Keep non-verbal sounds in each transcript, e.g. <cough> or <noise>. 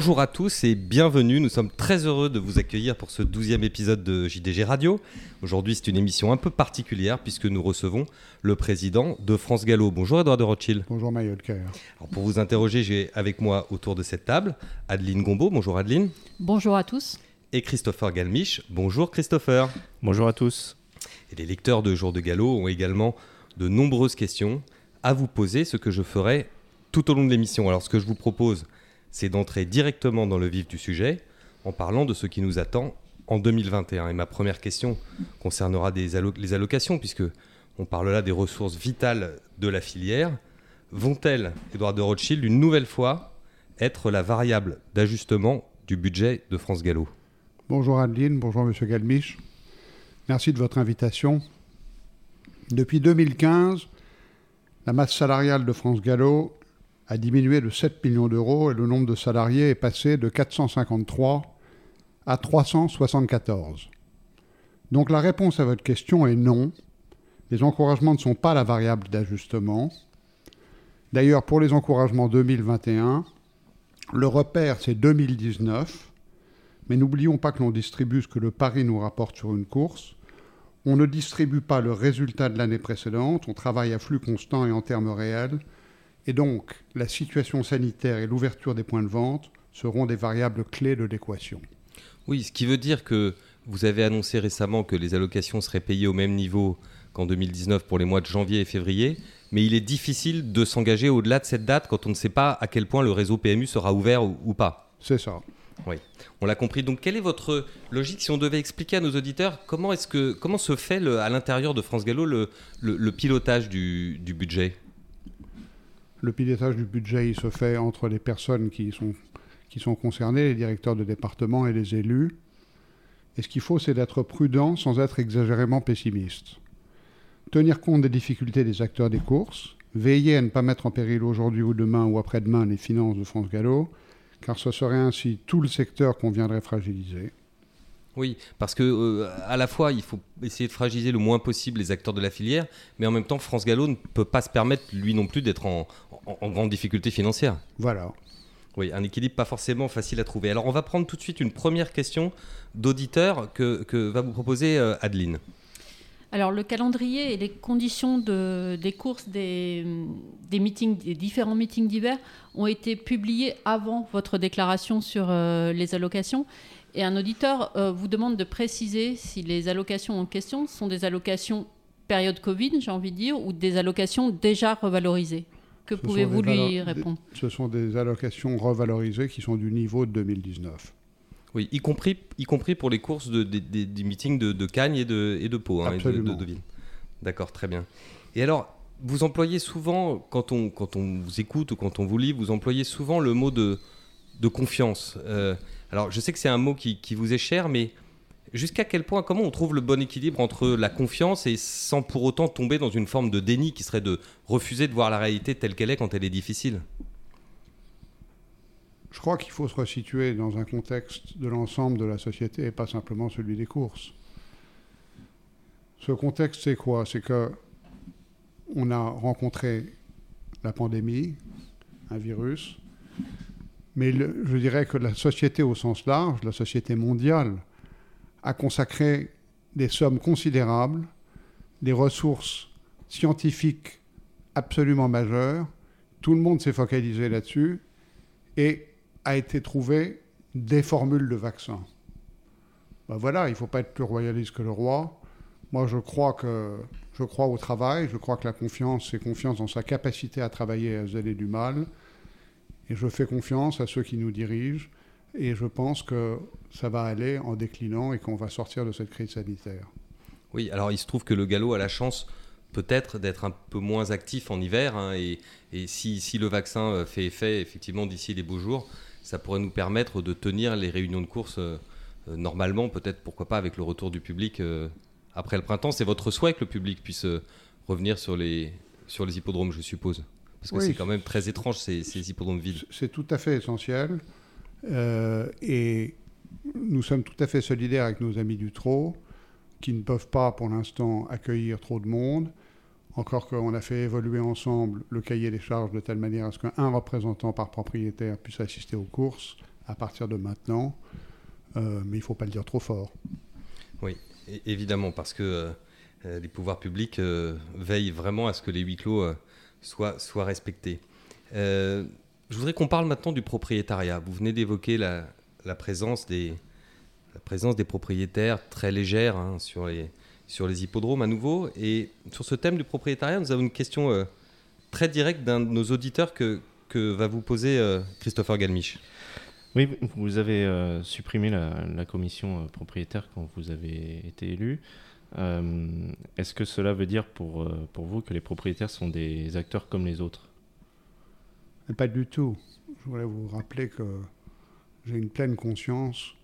Bonjour à tous et bienvenue. Nous sommes très heureux de vous accueillir pour ce douzième épisode de JDG Radio. Aujourd'hui, c'est une émission un peu particulière puisque nous recevons le président de France Gallo. Bonjour Edouard de Rothschild. Bonjour Maïol Pour vous interroger, j'ai avec moi autour de cette table Adeline Gombeau. Bonjour Adeline. Bonjour à tous. Et Christopher Galmiche. Bonjour Christopher. Bonjour à tous. Et les lecteurs de Jour de Gallo ont également de nombreuses questions à vous poser, ce que je ferai tout au long de l'émission. Alors ce que je vous propose, c'est d'entrer directement dans le vif du sujet en parlant de ce qui nous attend en 2021. Et ma première question concernera les allocations, puisque on parle là des ressources vitales de la filière. Vont-elles, Edouard de Rothschild, une nouvelle fois être la variable d'ajustement du budget de France Gallo? Bonjour Adeline, bonjour Monsieur Galmiche. Merci de votre invitation. Depuis 2015, la masse salariale de France Gallo a diminué de 7 millions d'euros et le nombre de salariés est passé de 453 à 374. Donc la réponse à votre question est non. Les encouragements ne sont pas la variable d'ajustement. D'ailleurs, pour les encouragements 2021, le repère, c'est 2019. Mais n'oublions pas que l'on distribue ce que le pari nous rapporte sur une course. On ne distribue pas le résultat de l'année précédente, on travaille à flux constant et en termes réels. Et donc, la situation sanitaire et l'ouverture des points de vente seront des variables clés de l'équation. Oui, ce qui veut dire que vous avez annoncé récemment que les allocations seraient payées au même niveau qu'en 2019 pour les mois de janvier et février, mais il est difficile de s'engager au-delà de cette date quand on ne sait pas à quel point le réseau PMU sera ouvert ou, pas. C'est ça. Oui, on l'a compris. Donc, quelle est votre logique si on devait expliquer à nos auditeurs comment, est-ce que, comment se fait à l'intérieur de France Gallo le, le, pilotage du, du budget? Le pilotage du budget, se fait entre les personnes qui sont, qui sont concernées, les directeurs de département et les élus. Et ce qu'il faut, c'est d'être prudent sans être exagérément pessimiste. Tenir compte des difficultés des acteurs des courses, veiller à ne pas mettre en péril aujourd'hui ou demain ou après-demain les finances de France Gallo, car ce serait ainsi tout le secteur qu'on viendrait fragiliser. Oui, parce que euh, à la fois il faut essayer de fragiliser le moins possible les acteurs de la filière, mais en même temps France Gallo ne peut pas se permettre lui non plus d'être en, grande difficulté financière. Voilà. Oui, un équilibre pas forcément facile à trouver. Alors on va prendre tout de suite une première question d'auditeur que, va vous proposer euh, Adeline. Alors le calendrier et les conditions des courses des, meetings, des différents meetings d'hiver ont été publiés avant votre déclaration sur euh, les allocations. Et un auditeur euh, vous demande de préciser si les allocations en question sont des allocations période Covid, j'ai envie de dire, ou des allocations déjà revalorisées. Que pouvez-vous lui répondre Ce sont des allocations revalorisées qui sont du niveau de 2019. Oui, y compris, y compris pour les courses de, des meetings de, de, Cagnes et de, et de Pau, hein, et de, de D'accord, très bien. Et alors, vous employez souvent, quand on, quand on vous écoute ou quand on vous lit, vous employez souvent le mot de, de confiance. Euh, alors, je sais que c'est un mot qui, vous est cher, mais jusqu'à quel point, comment on trouve le bon équilibre entre la confiance et sans pour autant tomber dans une forme de déni qui serait de refuser de voir la réalité telle qu'elle est quand elle est difficile? Je crois qu'il faut se resituer dans un contexte de l'ensemble de la société et pas simplement celui des courses. Ce contexte, c'est quoi? C'est que on a rencontré la pandémie, un virus, mais je dirais que la société au sens large, la société mondiale, a consacré des sommes considérables, des ressources scientifiques absolument majeures. Tout le monde s'est focalisé là-dessus et a été trouvé des formules de vaccins. Ben voilà, il ne faut pas être plus royaliste que le roi. Moi, je crois, que, je crois au travail, je crois que la confiance, c'est confiance dans sa capacité à travailler et à se du mal. Et je fais confiance à ceux qui nous dirigent et je pense que ça va aller en déclinant et qu'on va sortir de cette crise sanitaire. Oui, alors il se trouve que le galop a la chance peut-être d'être un peu moins actif en hiver hein, et, si, le vaccin euh, fait effet effectivement d'ici les beaux jours, ça pourrait nous permettre de tenir les réunions de course euh, euh, normalement, peut-être pourquoi pas avec le retour du public après le printemps. C'est votre souhait que le public puisse revenir sur les, sur les hippodromes, je suppose parce que c'est quand même très étrange ces, ces hippodromes vides. C'est tout à fait essentiel. Euh, et nous sommes tout à fait solidaires avec nos amis du Trot, qui ne peuvent pas pour l'instant accueillir trop de monde. Encore qu'on a fait évoluer ensemble le cahier des charges de telle manière à ce qu'un représentant par propriétaire puisse assister aux courses à partir de maintenant, euh, mais il ne faut pas le dire trop fort. Oui, évidemment, parce que les pouvoirs publics veillent vraiment à ce que les huis clos soient, soient, respectés. je voudrais qu'on parle maintenant du propriétariat. Vous venez d'évoquer la, présence des, propriétaires très légère hein, sur, les, hippodromes à nouveau. Et sur ce thème du propriétariat, nous avons une question très directe d'un de nos auditeurs que, que va vous poser euh, Christopher Galmiche. Oui, vous avez euh, supprimé la, commission euh, propriétaire quand vous avez été élu. Est-ce que cela veut dire pour, pour vous que les propriétaires sont des acteurs comme les autres? Pas du tout. Je voudrais vous rappeler que j'ai une pleine conscience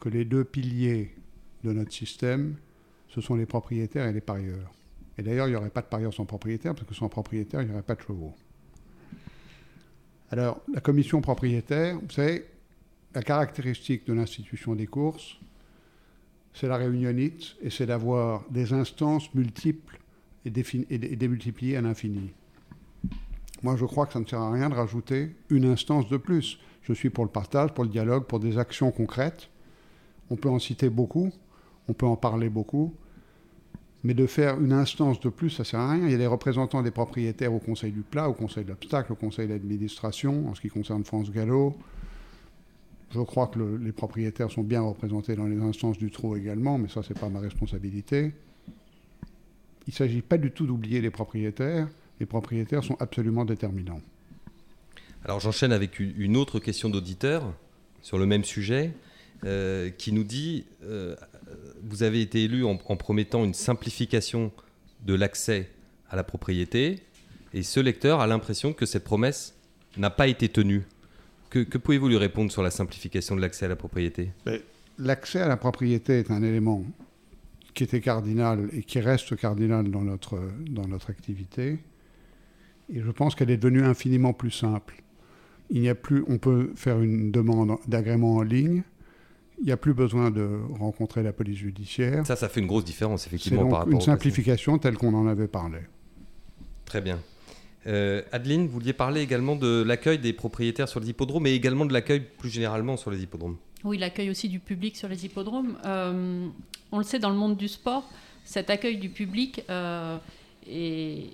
que les deux piliers de notre système, ce sont les propriétaires et les parieurs. Et d'ailleurs, il n'y aurait pas de parieurs sans propriétaire, parce que sans propriétaire, il n'y aurait pas de chevaux. Alors, la commission propriétaire, vous savez, la caractéristique de l'institution des courses, c'est la réunionite et c'est d'avoir des instances multiples et, démultipliées à l'infini. Moi, je crois que ça ne sert à rien de rajouter une instance de plus. Je suis pour le partage, pour le dialogue, pour des actions concrètes. On peut en citer beaucoup, on peut en parler beaucoup, mais de faire une instance de plus, ça ne sert à rien. Il y a des représentants des propriétaires au Conseil du plat, au Conseil de l'obstacle, au Conseil d'administration, en ce qui concerne France Gallo. Je crois que les propriétaires sont bien représentés dans les instances du trot également, mais ça, ce n'est pas ma responsabilité. Il ne s'agit pas du tout d'oublier les propriétaires. Les propriétaires sont absolument déterminants. Alors j'enchaîne avec une autre question d'auditeur sur le même sujet, euh, qui nous dit euh, vous avez été élu en, promettant une simplification de l'accès à la propriété, et ce lecteur a l'impression que cette promesse n'a pas été tenue. Que, pouvez-vous lui répondre sur la simplification de l'accès à la propriété? L'accès à la propriété est un élément qui était cardinal et qui reste cardinal dans notre, dans notre activité. Et je pense qu'elle est devenue infiniment plus simple. Il n'y a plus, on peut faire une demande d'agrément en ligne il n'y a plus besoin de rencontrer la police judiciaire. Ça, ça fait une grosse différence, effectivement, par rapport une simplification telle qu'on en avait parlé. Très bien. Euh, Adeline, vous vouliez parler également de l'accueil des propriétaires sur les hippodromes, mais également de l'accueil plus généralement sur les hippodromes. Oui, l'accueil aussi du public sur les hippodromes. Euh, on le sait dans le monde du sport, cet accueil du public euh, est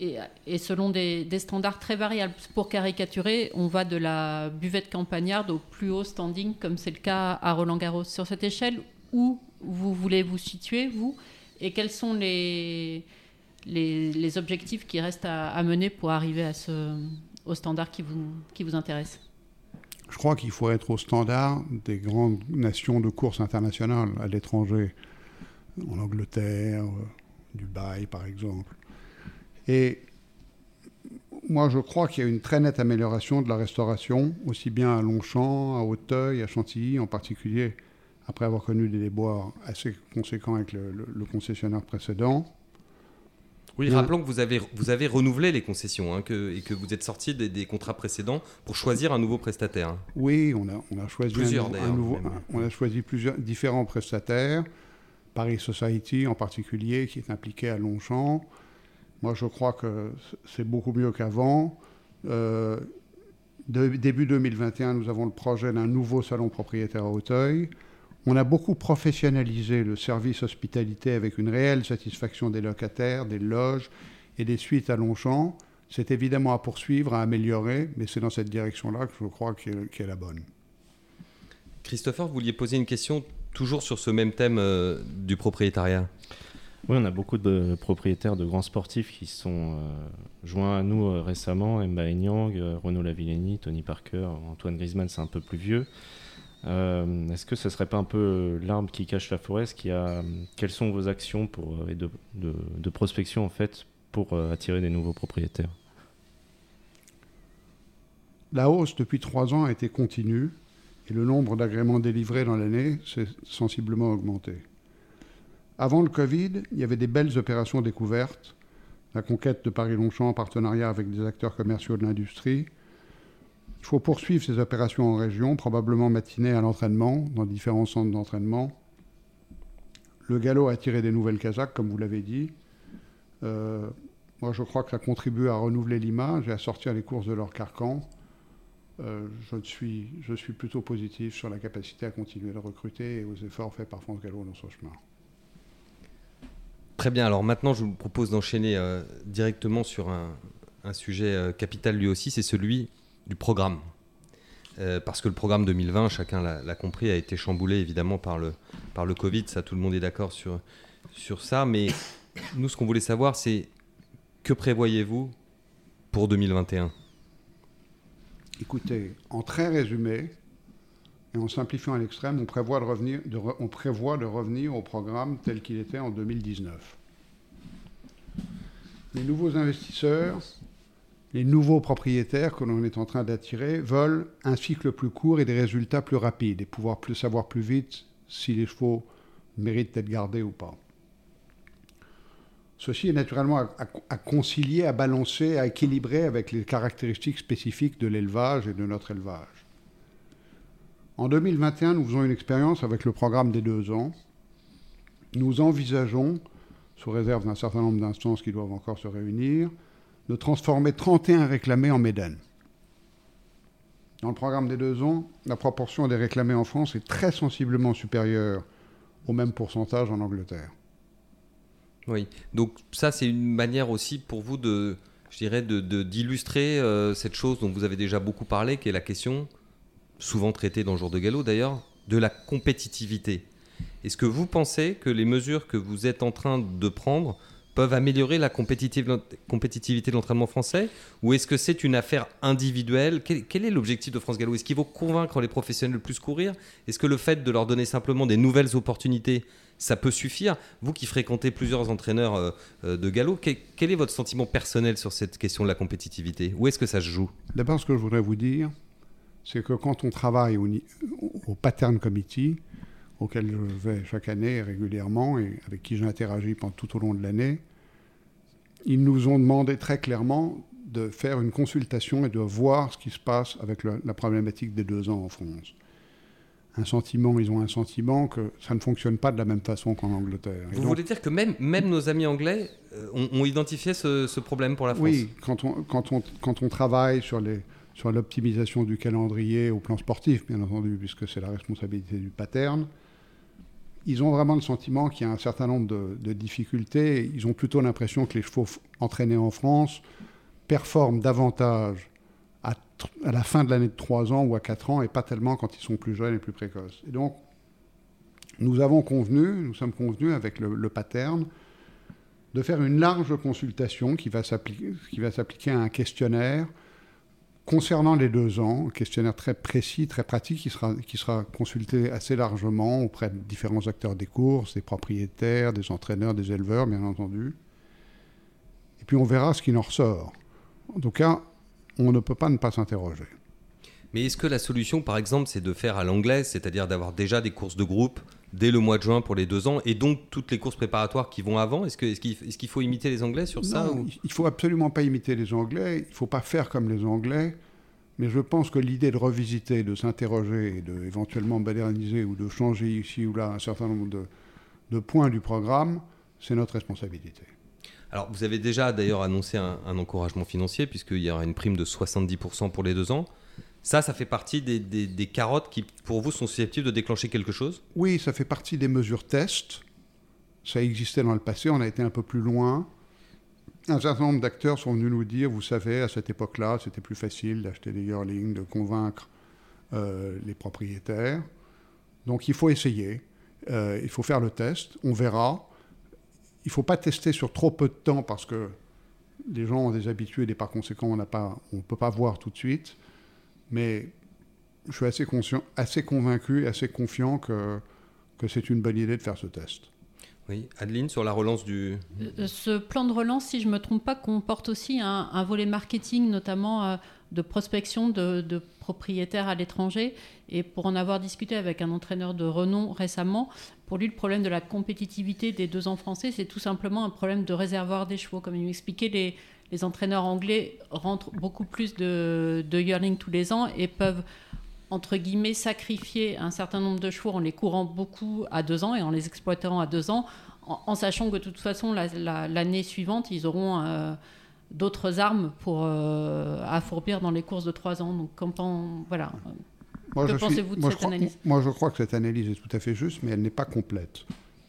et, selon des, standards très variables. Pour caricaturer, on va de la buvette campagnarde au plus haut standing, comme c'est le cas à Roland Garros. Sur cette échelle, où vous voulez vous situer, vous, et quels sont les, les, objectifs qui restent à, mener pour arriver au standard qui vous, qui vous intéresse Je crois qu'il faut être au standard des grandes nations de course internationales à l'étranger, en Angleterre, euh, Dubaï par exemple. Et moi, je crois qu'il y a une très nette amélioration de la restauration, aussi bien à Longchamp, à Hauteuil, à Chantilly en particulier, après avoir connu des déboires assez conséquents avec le, concessionnaire précédent. Oui, rappelons que vous avez, vous avez renouvelé les concessions hein, que, et que vous êtes sorti des, contrats précédents pour choisir un nouveau prestataire. Hein. Oui, on a, on a choisi plusieurs, un, nouveau, on a choisi plusieurs différents prestataires. Paris Society en particulier, qui est impliqué à Longchamp. Moi, je crois que c'est beaucoup mieux qu'avant. Euh, début 2021, nous avons le projet d'un nouveau salon propriétaire à Auteuil. On a beaucoup professionnalisé le service hospitalité avec une réelle satisfaction des locataires, des loges et des suites à Longchamp. C'est évidemment à poursuivre, à améliorer, mais c'est dans cette direction-là que je crois qu'elle est, la bonne. Christopher, vous vouliez poser une question toujours sur ce même thème euh, du propriétariat? Oui, on a beaucoup de propriétaires de grands sportifs qui sont euh, joints à nous euh, récemment. Emma Enyang, euh, Renaud Lavillenie, Tony Parker, Antoine Griezmann, c'est un peu plus vieux. Est-ce que ce serait pas un peu l'arbre qui cache la forêt a, Quelles sont vos actions pour, de, de, prospection en fait pour attirer des nouveaux propriétaires? La hausse depuis trois ans a été continue et le nombre d'agréments délivrés dans l'année s'est sensiblement augmenté. Avant le Covid, il y avait des belles opérations découvertes. La conquête de Paris-Longchamp en partenariat avec des acteurs commerciaux de l'industrie. Il faut poursuivre ces opérations en région, probablement matinées à l'entraînement, dans différents centres d'entraînement. Le galop a attiré des nouvelles Kazakhs, comme vous l'avez dit. Euh, moi, je crois que ça contribue à renouveler l'image et à sortir les courses de leur carcan. euh, je, suis, plutôt positif sur la capacité à continuer de recruter et aux efforts faits par France Gallo dans son chemin. Très bien, alors maintenant je vous propose d'enchaîner euh, directement sur un, sujet capital lui aussi, c'est celui du programme. parce que le programme 2020, chacun l'a compris, a été chamboulé évidemment par le, par le Covid, ça tout le monde est d'accord sur, sur ça, mais nous ce qu'on voulait savoir c'est que prévoyez-vous pour 2021 Écoutez, en très résumé, et en simplifiant à l'extrême, on, prévoit de revenir, on prévoit de revenir au programme tel qu'il était en 2019. Les nouveaux investisseurs, les nouveaux propriétaires que l'on est en train d'attirer veulent un cycle plus court et des résultats plus rapides et pouvoir plus savoir plus vite si les chevaux méritent d'être gardés ou pas. Ceci est naturellement à, concilier, à balancer, à équilibrer avec les caractéristiques spécifiques de l'élevage et de notre élevage. En 2021, nous faisons une expérience avec le programme des deux ans. Nous envisageons, sous réserve d'un certain nombre d'instances qui doivent encore se réunir, de transformer 31 réclamés en médanes. Dans le programme des deux ans, la proportion des réclamés en France est très sensiblement supérieure au même pourcentage en Angleterre. Oui, donc ça c'est une manière aussi pour vous de, je dirais, d'illustrer euh, cette chose dont vous avez déjà beaucoup parlé, qui est la question, souvent traitée dans le jour de galop d'ailleurs, de la compétitivité. Est-ce que vous pensez que les mesures que vous êtes en train de prendre peuvent améliorer la compétitivité de l'entraînement français Ou est-ce que c'est une affaire individuelle? Quel, est l'objectif de France Gallo? Est-ce qu'il faut convaincre les professionnels de plus courir? Est-ce que le fait de leur donner simplement des nouvelles opportunités ça peut suffire? Vous qui fréquentez plusieurs entraîneurs euh, euh, de galop, quel, est votre sentiment personnel sur cette question de la compétitivité? Où est-ce que ça se joue? D'abord, ce que je voudrais vous dire, c'est que quand on travaille au, au, Pattern Committee, auquel je vais chaque année régulièrement et avec qui j'interagis tout au long de l'année, ils nous ont demandé très clairement de faire une consultation et de voir ce qui se passe avec la problématique des deux ans en France un sentiment, ils ont un sentiment que ça ne fonctionne pas de la même façon qu'en Angleterre. Vous voulez dire que même, même nos amis anglais euh, ont, identifié ce, problème pour la France? Oui, quand on, quand on, quand on travaille sur les sur l'optimisation du calendrier au plan sportif, bien entendu, puisque c'est la responsabilité du pattern, ils ont vraiment le sentiment qu'il y a un certain nombre de, difficultés. Ils ont plutôt l'impression que les chevaux entraînés en France performent davantage à la fin de l'année de 3 ans ou à 4 ans et pas tellement quand ils sont plus jeunes et plus précoces. Et donc, nous avons convenu, nous sommes convenus avec le, pattern de faire une large consultation qui va s'appliquer à un questionnaire concernant les deux ans, questionnaire très précis, très pratique, qui sera, consulté assez largement auprès de différents acteurs des courses, des propriétaires, des entraîneurs, des éleveurs, bien entendu. Et puis on verra ce qui en ressort. En tout cas, on ne peut pas ne pas s'interroger. Mais est-ce que la solution, par exemple, c'est de faire à l'anglaise, c'est-à-dire d'avoir déjà des courses de groupe dès le mois de juin pour les deux ans, et donc toutes les courses préparatoires qui vont avant Est-ce qu'il est faut imiter les Anglais sur ça ou... Il faut absolument pas imiter les Anglais, il ne faut pas faire comme les Anglais, mais je pense que l'idée de revisiter, de s'interroger, de éventuellement moderniser ou de changer ici ou là un certain nombre de points du programme, c'est notre responsabilité. Alors, vous avez déjà d'ailleurs annoncé un, encouragement financier, puisqu'il y aura une prime de 70% pour les deux ans. Ça, ça fait partie des, carottes qui, pour vous, sont susceptibles de déclencher quelque chose? Oui, ça fait partie des mesures test. Ça existait dans le passé, on a été un peu plus loin. Un certain nombre d'acteurs sont venus nous dire, vous savez, à cette époque-là, c'était plus facile d'acheter des yearlings, de convaincre euh, les propriétaires. Donc il faut essayer, euh, il faut faire le test, on verra. Il ne faut pas tester sur trop peu de temps parce que les gens ont des habitudes et par conséquent, on ne peut pas voir tout de suite. Mais je suis assez, conscient, assez convaincu, assez confiant que, que c'est une bonne idée de faire ce test. Oui, Adeline, sur la relance du... Euh, ce plan de relance, si je ne me trompe pas, comporte aussi un, volet marketing, notamment euh, de prospection de, de propriétaires à l'étranger. Et pour en avoir discuté avec un entraîneur de renom récemment, pour lui, le problème de la compétitivité des deux ans français, c'est tout simplement un problème de réservoir des chevaux. Comme il m'expliquait, les, les entraîneurs anglais rentrent beaucoup plus de, de yearling tous les ans et peuvent entre guillemets, sacrifier un certain nombre de chevaux en les courant beaucoup à deux ans et en les exploitant à deux ans, en, sachant que de toute façon, l'année suivante, ils auront euh, d'autres armes pour affourbir dans les courses de 3 ans. Donc, quand, voilà. que pensez-vous de cette analyse? Moi, je crois que cette analyse est tout à fait juste, mais elle n'est pas complète.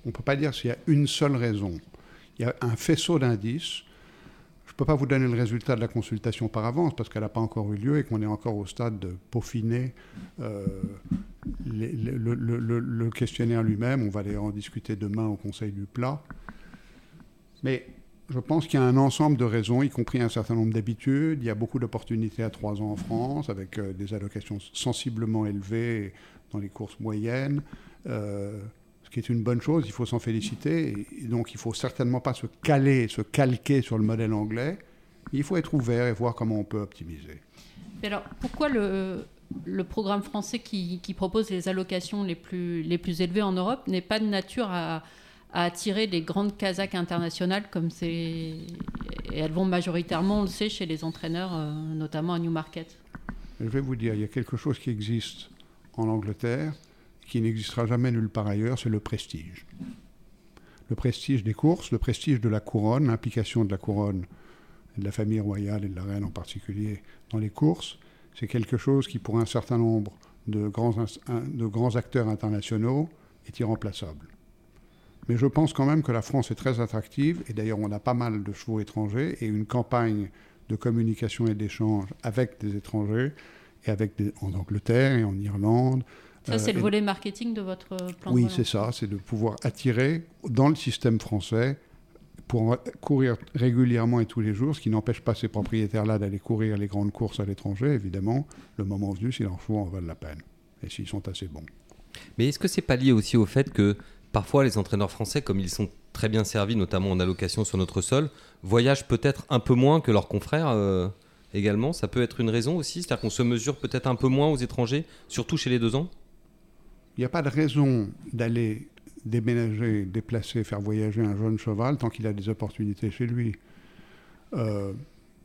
On ne peut pas dire s'il y a une seule raison. Il y a un faisceau d'indices peux pas vous donner le résultat de la consultation par avance parce qu'elle n'a pas encore eu lieu et qu'on est encore au stade de peaufiner euh, le, questionnaire lui-même. On va aller en discuter demain au Conseil du plat. Mais je pense qu'il y a un ensemble de raisons, y compris un certain nombre d'habitudes. Il y a beaucoup d'opportunités à 3 ans en France avec euh, des allocations sensiblement élevées dans les courses moyennes. Euh, ce qui est une bonne chose, il faut s'en féliciter. Et donc, il ne faut certainement pas se caler, se calquer sur le modèle anglais. Il faut être ouvert et voir comment on peut optimiser. alors, pourquoi le, le programme français qui, qui, propose les allocations les plus, les plus élevées en Europe n'est pas de nature à, à attirer des grandes casaques internationales comme c'est. Et elles vont majoritairement, on le sait, chez les entraîneurs, euh, notamment à Newmarket? Je vais vous dire, il y a quelque chose qui existe en Angleterre qui n'existera jamais nulle part ailleurs, c'est le prestige. Le prestige des courses, le prestige de la couronne, l'implication de la couronne, de la famille royale et de la reine en particulier dans les courses, c'est quelque chose qui, pour un certain nombre de grands, acteurs internationaux, est irremplaçable. Mais je pense quand même que la France est très attractive, et d'ailleurs on a pas mal de chevaux étrangers, et une campagne de communication et d'échange avec des étrangers, et avec en Angleterre et en Irlande, ça, c'est le euh, volet marketing de votre plan Oui, c'est ça, c'est de pouvoir attirer dans le système français pour courir régulièrement et tous les jours, ce qui n'empêche pas ces propriétaires-là d'aller courir les grandes courses à l'étranger, évidemment, le moment venu, si leurs chevaux en valent la peine, et s'ils sont assez bons. Mais est-ce que c'est pas lié aussi au fait que parfois les entraîneurs français, comme ils sont très bien servis, notamment en allocation sur notre sol, voyagent peut-être un peu moins que leurs confrères euh, également? Ça peut être une raison aussi? C'est-à-dire qu'on se mesure peut-être un peu moins aux étrangers, surtout chez les deux ans? Il n'y a pas de raison d'aller déménager, déplacer, faire voyager un jeune cheval tant qu'il a des opportunités chez lui. Euh,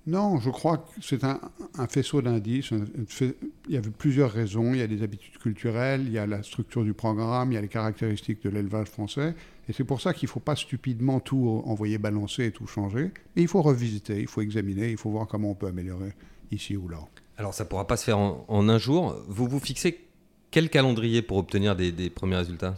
non, je crois que c'est un, faisceau d'indices. Il y a plusieurs raisons. Il y a des habitudes culturelles, il y a la structure du programme, il y a les caractéristiques de l'élevage français. Et c'est pour ça qu'il ne faut pas stupidement tout envoyer balancer et tout changer. Mais il faut revisiter, il faut examiner, il faut voir comment on peut améliorer ici ou là. Alors ça ne pourra pas se faire en un jour. Vous vous fixez quel calendrier pour obtenir des, premiers résultats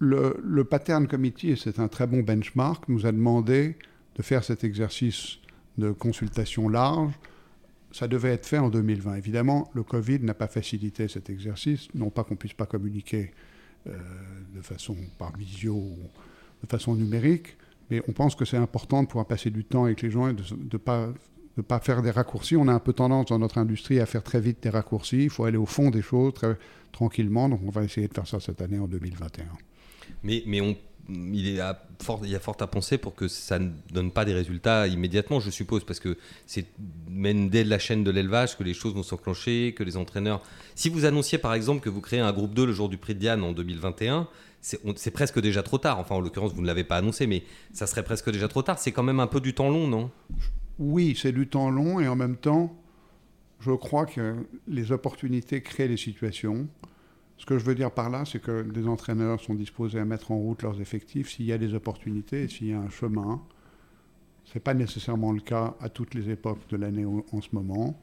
le, Pattern Committee, c'est un très bon benchmark, nous a demandé de faire cet exercice de consultation large. Ça devait être fait en 2020. Évidemment, le Covid n'a pas facilité cet exercice, non pas qu'on puisse pas communiquer euh, de façon par visio ou de façon numérique, mais on pense que c'est important de pouvoir passer du temps avec les gens et de ne pas ne pas faire des raccourcis. On a un peu tendance dans notre industrie à faire très vite des raccourcis. Il faut aller au fond des choses très tranquillement. Donc on va essayer de faire ça cette année en 2021. Mais, mais on, il, fort, il y a fort à penser pour que ça ne donne pas des résultats immédiatement, je suppose, parce que c'est même dès la chaîne de l'élevage que les choses vont s'enclencher, que les entraîneurs... Si vous annonciez par exemple que vous créez un groupe 2 le jour du prix de Diane en 2021, c'est presque déjà trop tard. Enfin, en l'occurrence, vous ne l'avez pas annoncé, mais ça serait presque déjà trop tard. C'est quand même un peu du temps long, non? Oui, c'est du temps long et en même temps, je crois que les opportunités créent les situations. Ce que je veux dire par là, c'est que des entraîneurs sont disposés à mettre en route leurs effectifs s'il y a des opportunités et s'il y a un chemin. Ce n'est pas nécessairement le cas à toutes les époques de l'année en ce moment.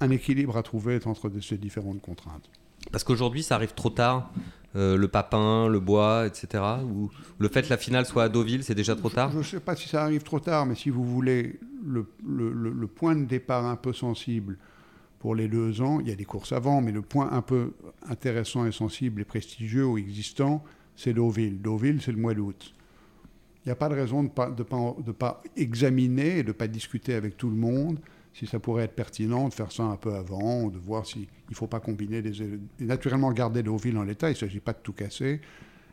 Un équilibre à trouver entre ces différentes contraintes. Parce qu'aujourd'hui, ça arrive trop tard euh, le papin, le bois, etc. Ou le fait que la finale soit à Deauville, c'est déjà trop tard Je ne sais pas si ça arrive trop tard, mais si vous voulez le, le, point de départ un peu sensible pour les deux ans, il y a des courses avant, mais le point un peu intéressant et sensible et prestigieux ou existant, c'est Deauville. Deauville, c'est le mois d'août. Il n'y a pas de raison de ne pas, de pas, de pas examiner et de ne pas discuter avec tout le monde si ça pourrait être pertinent de faire ça un peu avant, de voir s'il ne faut pas combiner des... Et naturellement, garder villes en l'état, il ne s'agit pas de tout casser,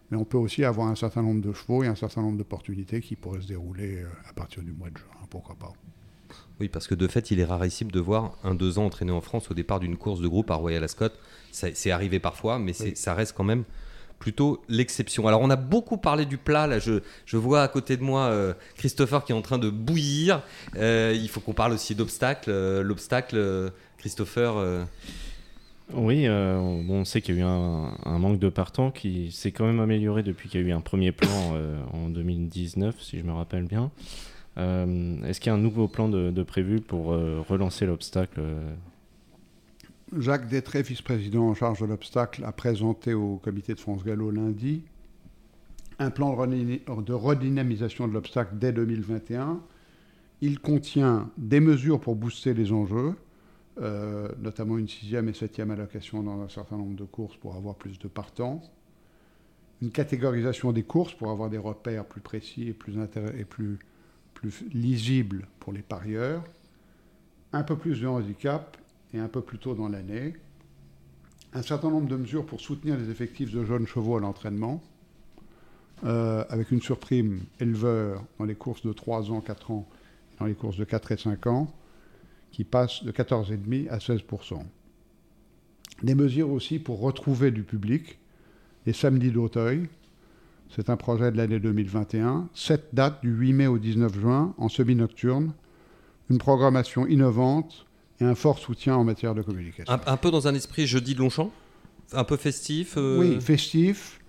mais on peut aussi avoir un certain nombre de chevaux et un certain nombre d'opportunités qui pourraient se dérouler euh, à partir du mois de juin, pourquoi pas. Oui, parce que de fait, il est rarissime de voir un deux ans entraîné en France au départ d'une course de groupe à Royal Ascot. C'est arrivé parfois, mais ça reste quand même plutôt l'exception. Alors on a beaucoup parlé du plat, là je, je vois à côté de moi euh, Christopher qui est en train de bouillir. Euh, il faut qu'on parle aussi d'obstacles. Euh, l'obstacle, Christopher Oui, on sait qu'il y a eu un, manque de partants qui s'est quand même amélioré depuis qu'il y a eu un premier plan en 2019, si je me rappelle bien. Est-ce qu'il y a un nouveau plan de, prévu pour relancer l'obstacle Jacques Détré, vice-président en charge de l'obstacle, a présenté au comité de France Gallo lundi un plan de redynamisation de l'obstacle dès 2021. Il contient des mesures pour booster les enjeux, euh, notamment une sixième et septième allocation dans un certain nombre de courses pour avoir plus de partants, une catégorisation des courses pour avoir des repères plus précis et plus, lisibles pour les parieurs, un peu plus de handicap et un peu plus tôt dans l'année, un certain nombre de mesures pour soutenir les effectifs de jeunes chevaux à l'entraînement, euh, avec une surprime éleveur dans les courses de 3 ans, 4 ans, dans les courses de 4 et 5 ans, qui passe de 14,5 à 16%. Des mesures aussi pour retrouver du public, les samedis d'Auteuil, c'est un projet de l'année 2021, Cette date du 8 mai au 19 juin en semi-nocturne, une programmation innovante et un fort soutien en matière de communication. Un, peu dans un esprit jeudi de Longchamp Un peu festif euh Oui, festif,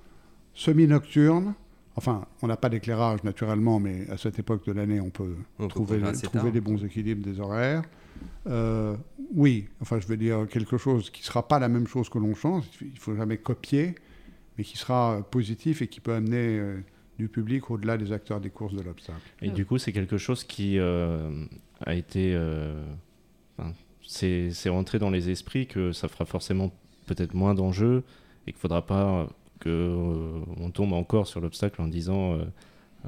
semi-nocturne, Enfin, on n'a pas d'éclairage naturellement, mais à cette époque de l'année, on peut trouver, trouver des bons équilibres des horaires. Euh, oui, enfin, je veux dire quelque chose qui ne sera pas la même chose que l'on change. Il ne faut jamais copier, mais qui sera positif et qui peut amener euh, du public au-delà des acteurs des courses de l'obstacle. Et du coup, c'est quelque chose qui euh, a été. C'est rentré dans les esprits que ça fera forcément peut-être moins d'enjeux et qu'il faudra pas qu'on euh, tombe encore sur l'obstacle en disant, euh,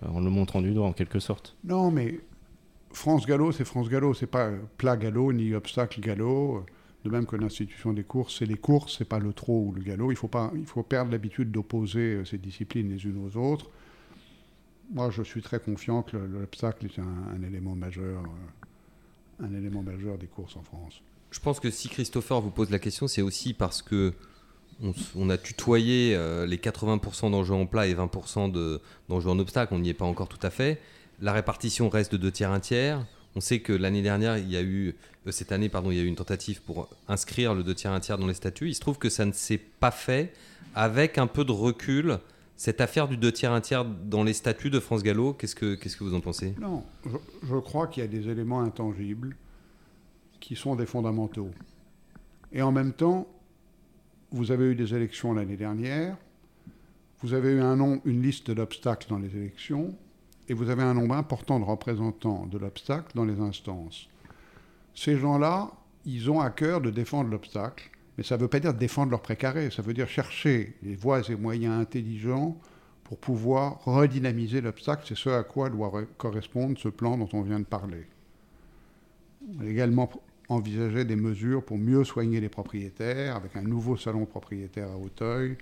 en le montrant du doigt en quelque sorte. Non, mais France Gallo, c'est France Gallo, c'est pas plat galop ni obstacle galop. De même que l'institution des courses, c'est les courses, c'est pas le trot ou le galop. Il faut pas, il faut perdre l'habitude d'opposer euh, ces disciplines les unes aux autres. Moi, je suis très confiant que l'obstacle est un, élément majeur, un élément majeur des courses en France. Je pense que si Christopher vous pose la question, c'est aussi parce que on, a tutoyé euh, les 80% d'enjeux en plat et 20% d'enjeux en obstacle. On n'y est pas encore tout à fait. La répartition reste de deux tiers, un tiers. On sait que l'année dernière, il y a eu, euh, cette année, pardon, il y a eu une tentative pour inscrire le deux tiers, un tiers dans les statuts. Il se trouve que ça ne s'est pas fait avec un peu de recul. Cette affaire du deux tiers, un tiers dans les statuts de France Gallo, qu'est-ce que, que vous en pensez? Non, je crois qu'il y a des éléments intangibles qui sont des fondamentaux. Et en même temps, vous avez eu des élections l'année dernière, vous avez eu un nom, une liste d'obstacles dans les élections, et vous avez un nombre important de représentants de l'obstacle dans les instances. Ces gens-là, ils ont à cœur de défendre l'obstacle, mais ça ne veut pas dire défendre leur précaré, ça veut dire chercher les voies et moyens intelligents pour pouvoir redynamiser l'obstacle. C'est ce à quoi doit correspondre ce plan dont on vient de parler. Également envisager des mesures pour mieux soigner les propriétaires, avec un nouveau salon propriétaire à Auteuil,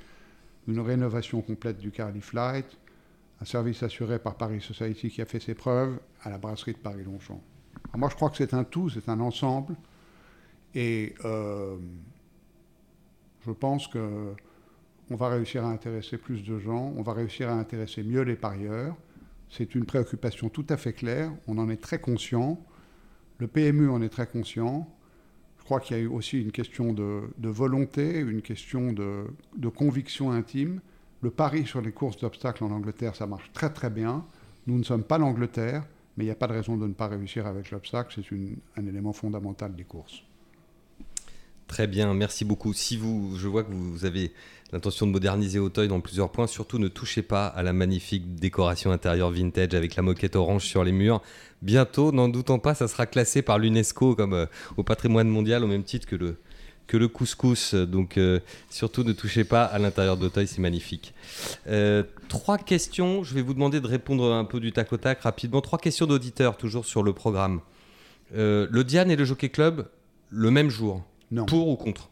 une rénovation complète du Carly Flight, un service assuré par Paris Society qui a fait ses preuves à la brasserie de Paris-Longchamp. Moi, je crois que c'est un tout, c'est un ensemble, et euh, je pense que on va réussir à intéresser plus de gens, on va réussir à intéresser mieux les parieurs. C'est une préoccupation tout à fait claire, on en est très conscient. Le PMU en est très conscient. Je crois qu'il y a eu aussi une question de, volonté, une question de, conviction intime. Le pari sur les courses d'obstacles en Angleterre, ça marche très très bien. Nous ne sommes pas l'Angleterre, mais il n'y a pas de raison de ne pas réussir avec l'obstacle. C'est un élément fondamental des courses. Très bien, merci beaucoup. Si vous, je vois que vous avez l'intention de moderniser Auteuil dans plusieurs points, surtout ne touchez pas à la magnifique décoration intérieure vintage avec la moquette orange sur les murs. Bientôt, n'en doutons pas, ça sera classé par l'UNESCO comme euh, au patrimoine mondial au même titre que le, que le couscous. Donc euh, surtout ne touchez pas à l'intérieur d'Auteuil, c'est magnifique. Euh, trois questions, je vais vous demander de répondre un peu du tac au tac rapidement. Trois questions d'auditeurs toujours sur le programme. le Diane et le Jockey Club, le même jour pour ou contre?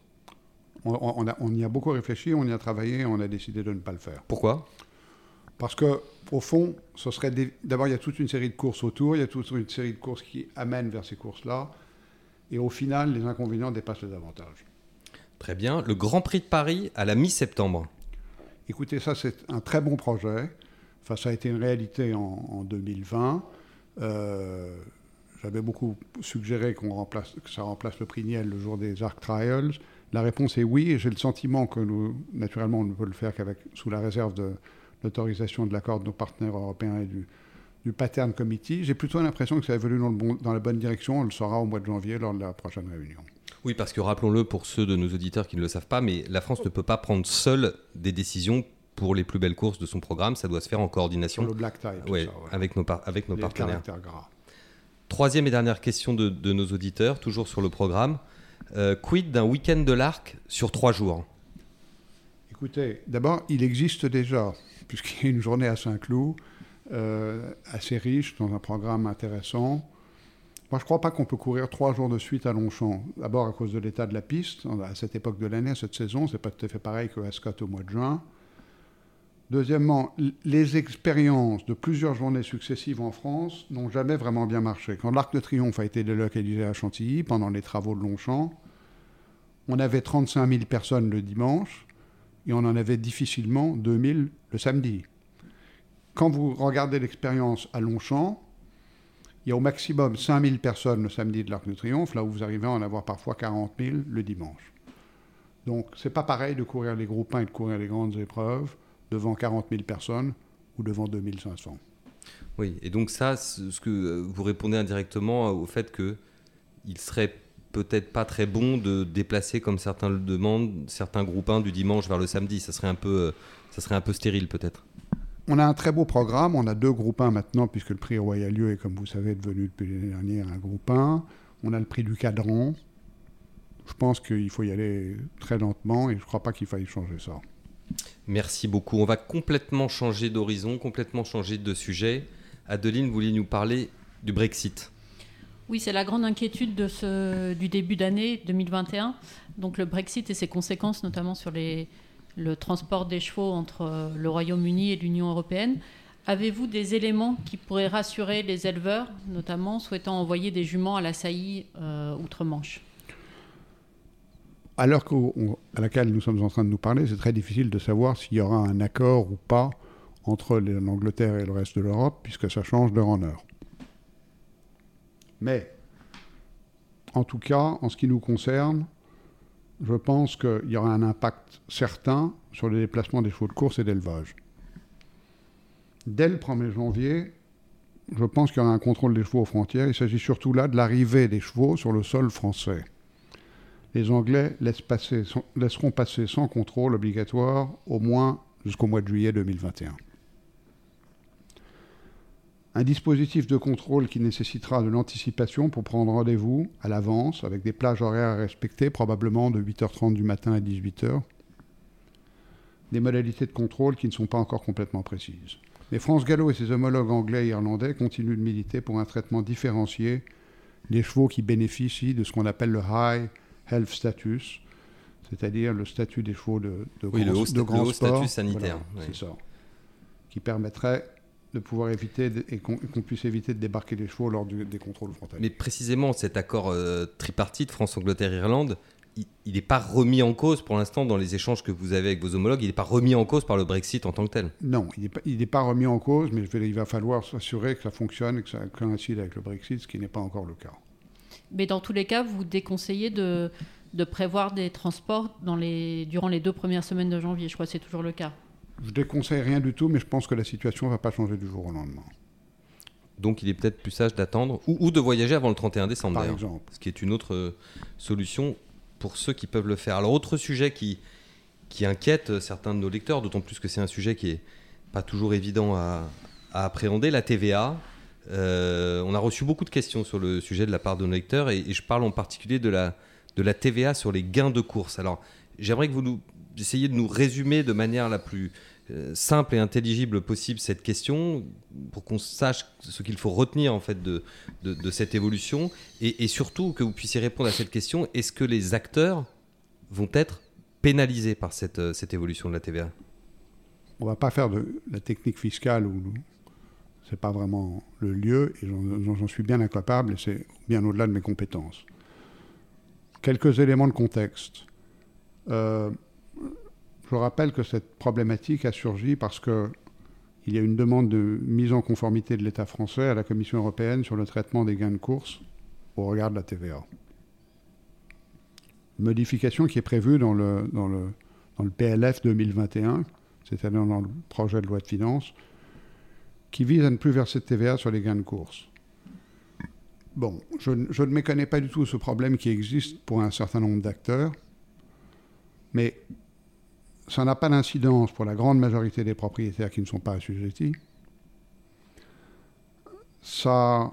On, y a beaucoup réfléchi, on y a travaillé, on a décidé de ne pas le faire. Pourquoi? Parce que, au fond, ce serait d'abord il y a toute une série de courses autour, il y a toute une série de courses qui amènent vers ces courses-là, et au final, les inconvénients dépassent les avantages. Très bien. Le Grand Prix de Paris à la mi-septembre. Écoutez, ça c'est un très bon projet. Enfin, ça a été une réalité en, 2020. Euh, j'avais beaucoup suggéré qu'on remplace, que ça remplace le prix Niel le jour des Arc Trials. La réponse est oui, et j'ai le sentiment que nous, naturellement, on ne peut le faire qu'avec sous la réserve de l'autorisation de l'accord de nos partenaires européens et du, du pattern committee. J'ai plutôt l'impression que ça évolue dans, le bon- dans la bonne direction. On le saura au mois de janvier lors de la prochaine réunion. Oui, parce que rappelons-le pour ceux de nos auditeurs qui ne le savent pas, mais la France ne peut pas prendre seule des décisions pour les plus belles courses de son programme. Ça doit se faire en Sur coordination le black tie, tout ouais, ça. ouais. avec nos, par- avec nos Les partenaires. caractères gras. Troisième et dernière question de, nos auditeurs, toujours sur le programme. Euh, quid d'un week-end de l'arc sur trois jours? Écoutez, d'abord, il existe déjà, puisqu'il y a une journée à Saint-Cloud, euh, assez riche, dans un programme intéressant. Moi, je ne crois pas qu'on peut courir trois jours de suite à Longchamp. D'abord à cause de l'état de la piste. À cette époque de l'année, à cette saison, c'est pas tout à fait pareil que Ascot au mois de juin. Deuxièmement, les expériences de plusieurs journées successives en France n'ont jamais vraiment bien marché. Quand l'Arc de Triomphe a été délocalisé à Chantilly pendant les travaux de Longchamp, on avait 35 000 personnes le dimanche et on en avait difficilement 2000 le samedi. Quand vous regardez l'expérience à Longchamp, il y a au maximum 5000 personnes le samedi de l'Arc de Triomphe, là où vous arrivez à en avoir parfois 40 000 le dimanche. Donc, c'est pas pareil de courir les groupes 1 et de courir les grandes épreuves devant 40 000 personnes ou devant 2500. Oui, et donc ça, ce que euh, vous répondez indirectement au fait que il serait peut-être pas très bon de déplacer, comme certains le demandent, certains groupes 1 du dimanche vers le samedi. Ça serait un peu, euh, ça serait un peu stérile peut-être. On a un très beau programme. On a deux groupes 1 maintenant, puisque le prix Royal Lieu est, comme vous savez, devenu depuis l'année dernière un groupe 1. On a le prix du cadran. Je pense qu'il faut y aller très lentement et je ne crois pas qu'il faille changer ça. Merci beaucoup. On va complètement changer d'horizon, complètement changer de sujet. Adeline, vous vouliez nous parler du Brexit. Oui, c'est la grande inquiétude du début d'année 2021. Donc le Brexit et ses conséquences, notamment sur le transport des chevaux entre euh, le Royaume-Uni et l'Union européenne. Avez-vous des éléments qui pourraient rassurer les éleveurs, notamment souhaitant envoyer des juments à la saillie euh, outre-Manche? À l'heure à laquelle nous sommes en train de nous parler, c'est très difficile de savoir s'il y aura un accord ou pas entre l'Angleterre et le reste de l'Europe, puisque ça change d'heure en heure. Mais, en tout cas, en ce qui nous concerne, je pense qu'il y aura un impact certain sur les déplacements des chevaux de course et d'élevage. Dès le 1er janvier, je pense qu'il y aura un contrôle des chevaux aux frontières. Il s'agit surtout là de l'arrivée des chevaux sur le sol français les Anglais laisseront passer sans contrôle obligatoire au moins jusqu'au mois de juillet 2021. Un dispositif de contrôle qui nécessitera de l'anticipation pour prendre rendez-vous à l'avance avec des plages horaires à respecter, probablement de 8h30 du matin à 18h. Des modalités de contrôle qui ne sont pas encore complètement précises. Mais France Gallo et ses homologues anglais et irlandais continuent de militer pour un traitement différencié des chevaux qui bénéficient de ce qu'on appelle le High Health Status, c'est-à-dire le statut des chevaux de, de Oui, grand, le haut de grand le haut sport. statut sanitaire, Voilà, oui. C'est ça. Qui permettrait de pouvoir éviter de- et qu'on puisse éviter de débarquer les chevaux lors du- des contrôles frontaliers. Mais précisément, cet accord euh, tripartite France-Angleterre-Irlande, il n'est pas remis en cause pour l'instant dans les échanges que vous avez avec vos homologues. Il n'est pas remis en cause par le Brexit en tant que tel. Non, il n'est pas, pas remis en cause, mais je vais- il va falloir s'assurer que ça fonctionne et que ça coïncide avec le Brexit, ce qui n'est pas encore le cas. Mais dans tous les cas, vous déconseillez de, de prévoir des transports dans les, durant les deux premières semaines de janvier. Je crois que c'est toujours le cas. Je déconseille rien du tout, mais je pense que la situation ne va pas changer du jour au lendemain. Donc il est peut-être plus sage d'attendre ou, ou de voyager avant le 31 décembre Par d'ailleurs. exemple. Ce qui est une autre euh, solution pour ceux qui peuvent le faire. Alors autre sujet qui, qui inquiète euh, certains de nos lecteurs, d'autant plus que c'est un sujet qui est pas toujours évident à, à appréhender, la TVA. Euh, on a reçu beaucoup de questions sur le sujet de la part de nos lecteurs et, je parle en particulier de la, de la TVA sur les gains de course. Alors j'aimerais que vous essayiez de nous résumer de manière la plus euh, simple et intelligible possible cette question pour qu'on sache ce qu'il faut retenir en fait de, de, cette évolution et, surtout que vous puissiez répondre à cette question est-ce que les acteurs vont être pénalisés par cette, euh, cette évolution de la TVA On ne va pas faire de la technique fiscale où c'est pas vraiment le lieu, et j'en- suis bien incapable, et c'est bien au-delà de mes compétences. Quelques éléments de contexte. Euh, je rappelle que cette problématique a surgi parce que il y a une demande de mise en conformité de l'État français à la Commission européenne sur le traitement des gains de course au regard de la TVA. Modification qui est prévue dans le, dans le, dans le PLF 2021, c'est-à-dire dans le projet de loi de finances, qui vise à ne plus verser de TVA sur les gains de course. Bon, je, je ne méconnais pas du tout ce problème qui existe pour un certain nombre d'acteurs, mais ça n'a pas d'incidence pour la grande majorité des propriétaires qui ne sont pas assujettis. Ça,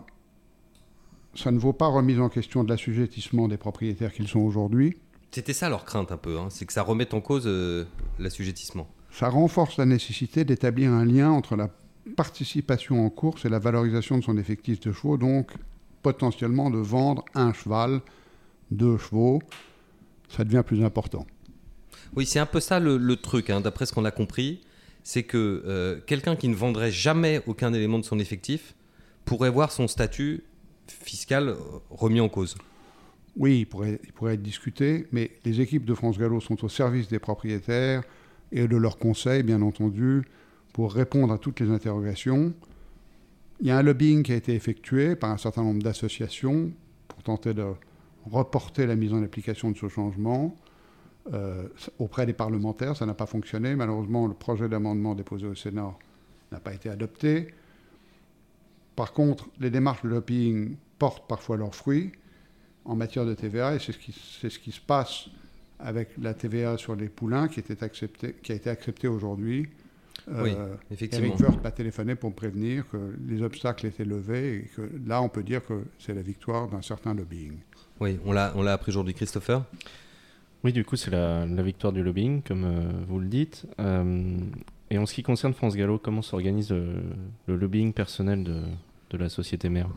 ça ne vaut pas remise en question de l'assujettissement des propriétaires qu'ils sont aujourd'hui. C'était ça leur crainte un peu, hein, c'est que ça remette en cause euh, l'assujettissement. Ça renforce la nécessité d'établir un lien entre la participation en course et la valorisation de son effectif de chevaux, donc potentiellement de vendre un cheval, deux chevaux, ça devient plus important. Oui, c'est un peu ça le, le truc, hein, d'après ce qu'on a compris, c'est que euh, quelqu'un qui ne vendrait jamais aucun élément de son effectif pourrait voir son statut fiscal remis en cause. Oui, il pourrait, il pourrait être discuté, mais les équipes de France Gallo sont au service des propriétaires et de leurs conseils, bien entendu, pour répondre à toutes les interrogations. Il y a un lobbying qui a été effectué par un certain nombre d'associations pour tenter de reporter la mise en application de ce changement euh, auprès des parlementaires. Ça n'a pas fonctionné. Malheureusement, le projet d'amendement déposé au Sénat n'a pas été adopté. Par contre, les démarches de lobbying portent parfois leurs fruits en matière de TVA, et c'est ce ce qui se passe avec la TVA sur les poulains qui, qui a été acceptée aujourd'hui. Oui, Euh, effectivement. Eric Woerth m'a téléphoné pour me prévenir que les obstacles étaient levés et que là, on peut dire que c'est la victoire d'un certain lobbying. Oui, on l'a, on l'a appris aujourd'hui, Christopher? Oui, du coup, c'est la, la victoire du lobbying, comme euh, vous le dites. Euh, et en ce qui concerne France Gallo, comment s'organise le, le lobbying personnel de, de la société mère?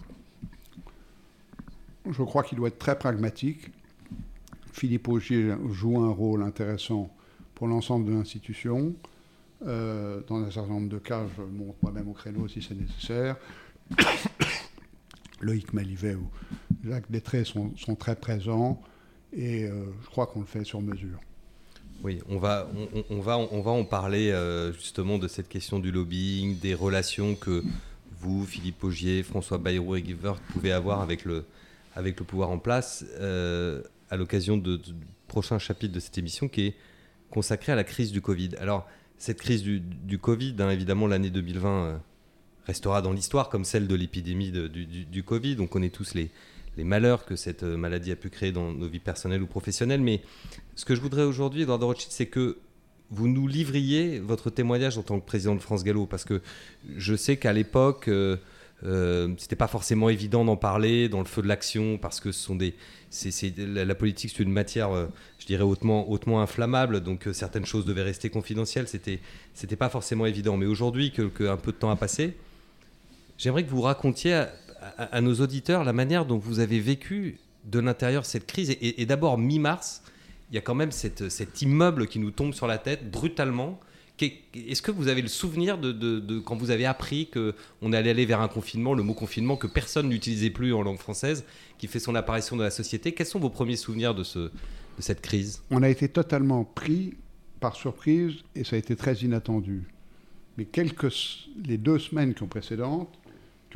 Je crois qu'il doit être très pragmatique. Philippe Augier joue un rôle intéressant pour l'ensemble de l'institution. Euh, dans un certain nombre de cas, je monte moi-même au créneau si c'est nécessaire. <coughs> Loïc Malivet ou Jacques Détré sont, très présents et euh, je crois qu'on le fait sur mesure. Oui, on va, on, va, on va en parler euh, justement de cette question du lobbying, des relations que vous, Philippe Augier, François Bayrou et Wörth pouvez avoir avec le, avec le pouvoir en place à l'occasion du prochain chapitre de cette émission qui est consacré à la crise du Covid. Alors, cette crise du, Covid, hein, évidemment, l'année 2020 euh, restera dans l'histoire comme celle de l'épidémie du, du- du Covid. On connaît tous les, malheurs que cette euh, maladie a pu créer dans nos vies personnelles ou professionnelles, mais ce que je voudrais aujourd'hui, Edouard Rothschild, c'est que vous nous livriez votre témoignage en tant que président de France Gallo, parce que je sais qu'à l'époque, euh, euh, c'était pas forcément évident d'en parler dans le feu de l'action, parce que ce sont des, la, politique, c'est une matière, euh, je dirais hautement, hautement inflammable, donc euh, certaines choses devaient rester confidentielles. C'était, c'était pas forcément évident. Mais aujourd'hui, que, un peu de temps a passé, j'aimerais que vous racontiez à, nos auditeurs la manière dont vous avez vécu de l'intérieur cette crise. Et, et- et d'abord, mi-mars, il y a quand même cette- cet immeuble qui nous tombe sur la tête brutalement. Est-ce que vous avez le souvenir de, quand vous avez appris qu'on allait aller vers un confinement, le mot confinement que personne n'utilisait plus en langue française, qui fait son apparition dans la société? Quels sont vos premiers souvenirs de, ce, de cette crise? On a été totalement pris par surprise et ça a été très inattendu. Mais les deux semaines qui ont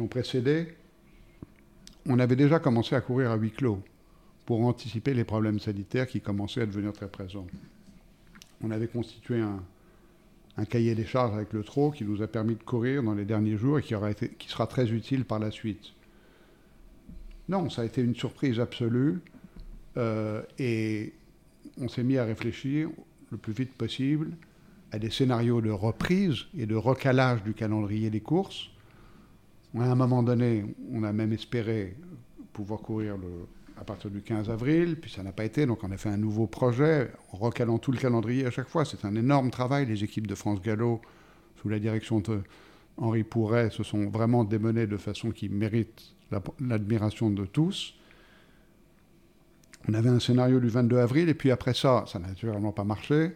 précédé, on avait déjà commencé à courir à huis clos pour anticiper les problèmes sanitaires qui commençaient à devenir très présents. On avait constitué un, un cahier des charges avec le TRO qui nous a permis de courir dans les derniers jours et qui sera très utile par la suite. Non, ça a été une surprise absolue euh, et on s'est mis à réfléchir le plus vite possible à des scénarios de reprise et de recalage du calendrier des courses. À un moment donné, on a même espéré pouvoir courir le, à partir du 15 avril, puis ça n'a pas été, donc on a fait un nouveau projet en recalant tout le calendrier à chaque fois. C'est un énorme travail. Les équipes de France Gallo, sous la direction de Henri Pourret, se sont vraiment démenées de façon qui mérite la- l'admiration de tous. On avait un scénario du 22 avril, et puis après ça, ça n'a naturellement pas marché.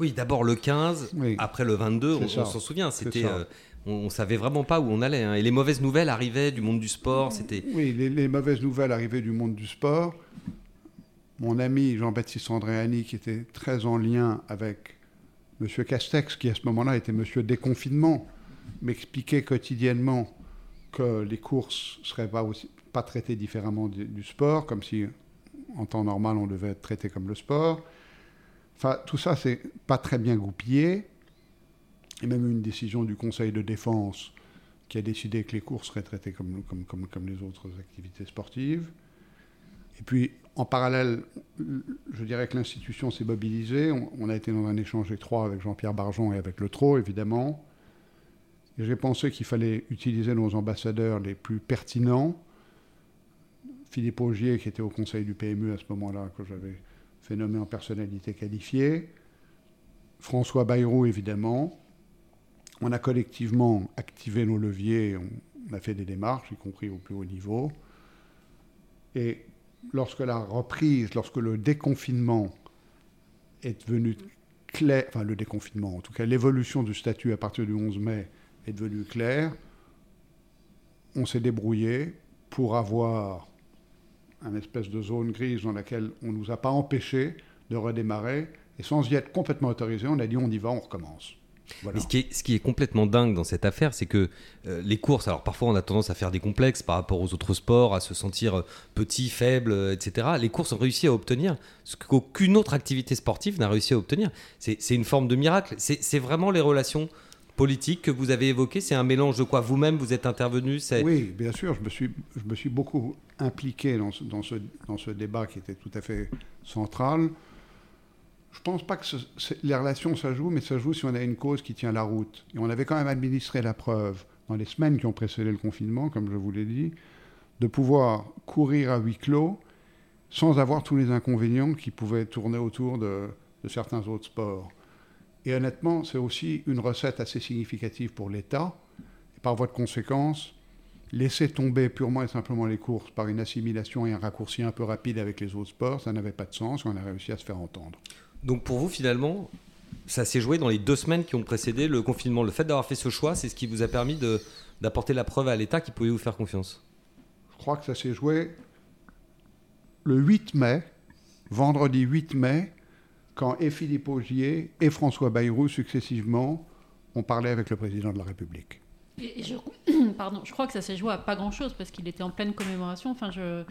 Oui, d'abord le 15, Oui. après le 22, C'est on, s'en souvient. C'était, euh, on, on savait vraiment pas où on allait. hein. Et les mauvaises nouvelles arrivaient du monde du sport. C'était Oui, les, mauvaises nouvelles arrivaient du monde du sport. Mon ami Jean-Baptiste Andréani, qui était très en lien avec M. Castex, qui à ce moment-là était M. Déconfinement, m'expliquait quotidiennement que les courses ne seraient pas, pas traitées différemment du, du sport, comme si en temps normal on devait être traité comme le sport. Enfin, tout ça, c'est pas très bien goupillé. A même une décision du Conseil de défense qui a décidé que les courses seraient traitées comme, comme, comme, comme les autres activités sportives. Et puis, en parallèle, je dirais que l'institution s'est mobilisée. On, a été dans un échange étroit avec Jean-Pierre Barjon et avec le TRO, évidemment. Et j'ai pensé qu'il fallait utiliser nos ambassadeurs les plus pertinents. Philippe Augier, qui était au conseil du PMU à ce moment-là, que j'avais fait nommer en personnalité qualifiée. François Bayrou, évidemment. On a collectivement activé nos leviers, on a fait des démarches, y compris au plus haut niveau. Et lorsque la reprise, lorsque le déconfinement est devenu clair, enfin le déconfinement, en tout cas l'évolution du statut à partir du 11 mai est devenue claire, on s'est débrouillé pour avoir une espèce de zone grise dans laquelle on ne nous a pas empêché de redémarrer, et sans y être complètement autorisé, on a dit on y va, on recommence ce, qui est, ce, qui est, complètement dingue dans cette affaire, c'est que euh, les courses, alors parfois on a tendance à faire des complexes par rapport aux autres sports, à se sentir euh, petit, faible, euh, etc. Les courses ont réussi à obtenir ce qu'aucune autre activité sportive n'a réussi à obtenir. C'est une forme de miracle. C'est vraiment les relations politiques que vous avez évoquées. C'est un mélange de quoi? Vous-même, vous êtes intervenu Oui, bien sûr. Je me suis, je me suis beaucoup impliqué dans dans, ce, dans ce débat qui était tout à fait central. Je ne pense pas que les relations, ça joue, mais ça joue si on a une cause qui tient la route. Et on avait quand même administré la preuve dans les semaines qui ont précédé le confinement, comme je vous l'ai dit, de pouvoir courir à huis clos sans avoir tous les inconvénients qui pouvaient tourner autour de, certains autres sports. Et honnêtement, c'est aussi une recette assez significative pour l'État. Et par voie de conséquence, laisser tomber purement et simplement les courses par une assimilation et un raccourci un peu rapide avec les autres sports, ça n'avait pas de sens. On a réussi à se faire entendre. Donc pour vous, finalement, ça s'est joué dans les deux semaines qui ont précédé le confinement. Le fait d'avoir fait ce choix, c'est ce qui vous a permis d'apporter la preuve à l'État qui pouvait vous faire confiance Je crois que ça s'est joué le 8 mai, vendredi 8 mai, quand et Philippe Augier et François Bayrou, successivement, ont parlé avec le président de la République. je, <clears throat> pardon, je crois que ça s'est joué à pas grand-chose parce qu'il était en pleine commémoration. Enfin, je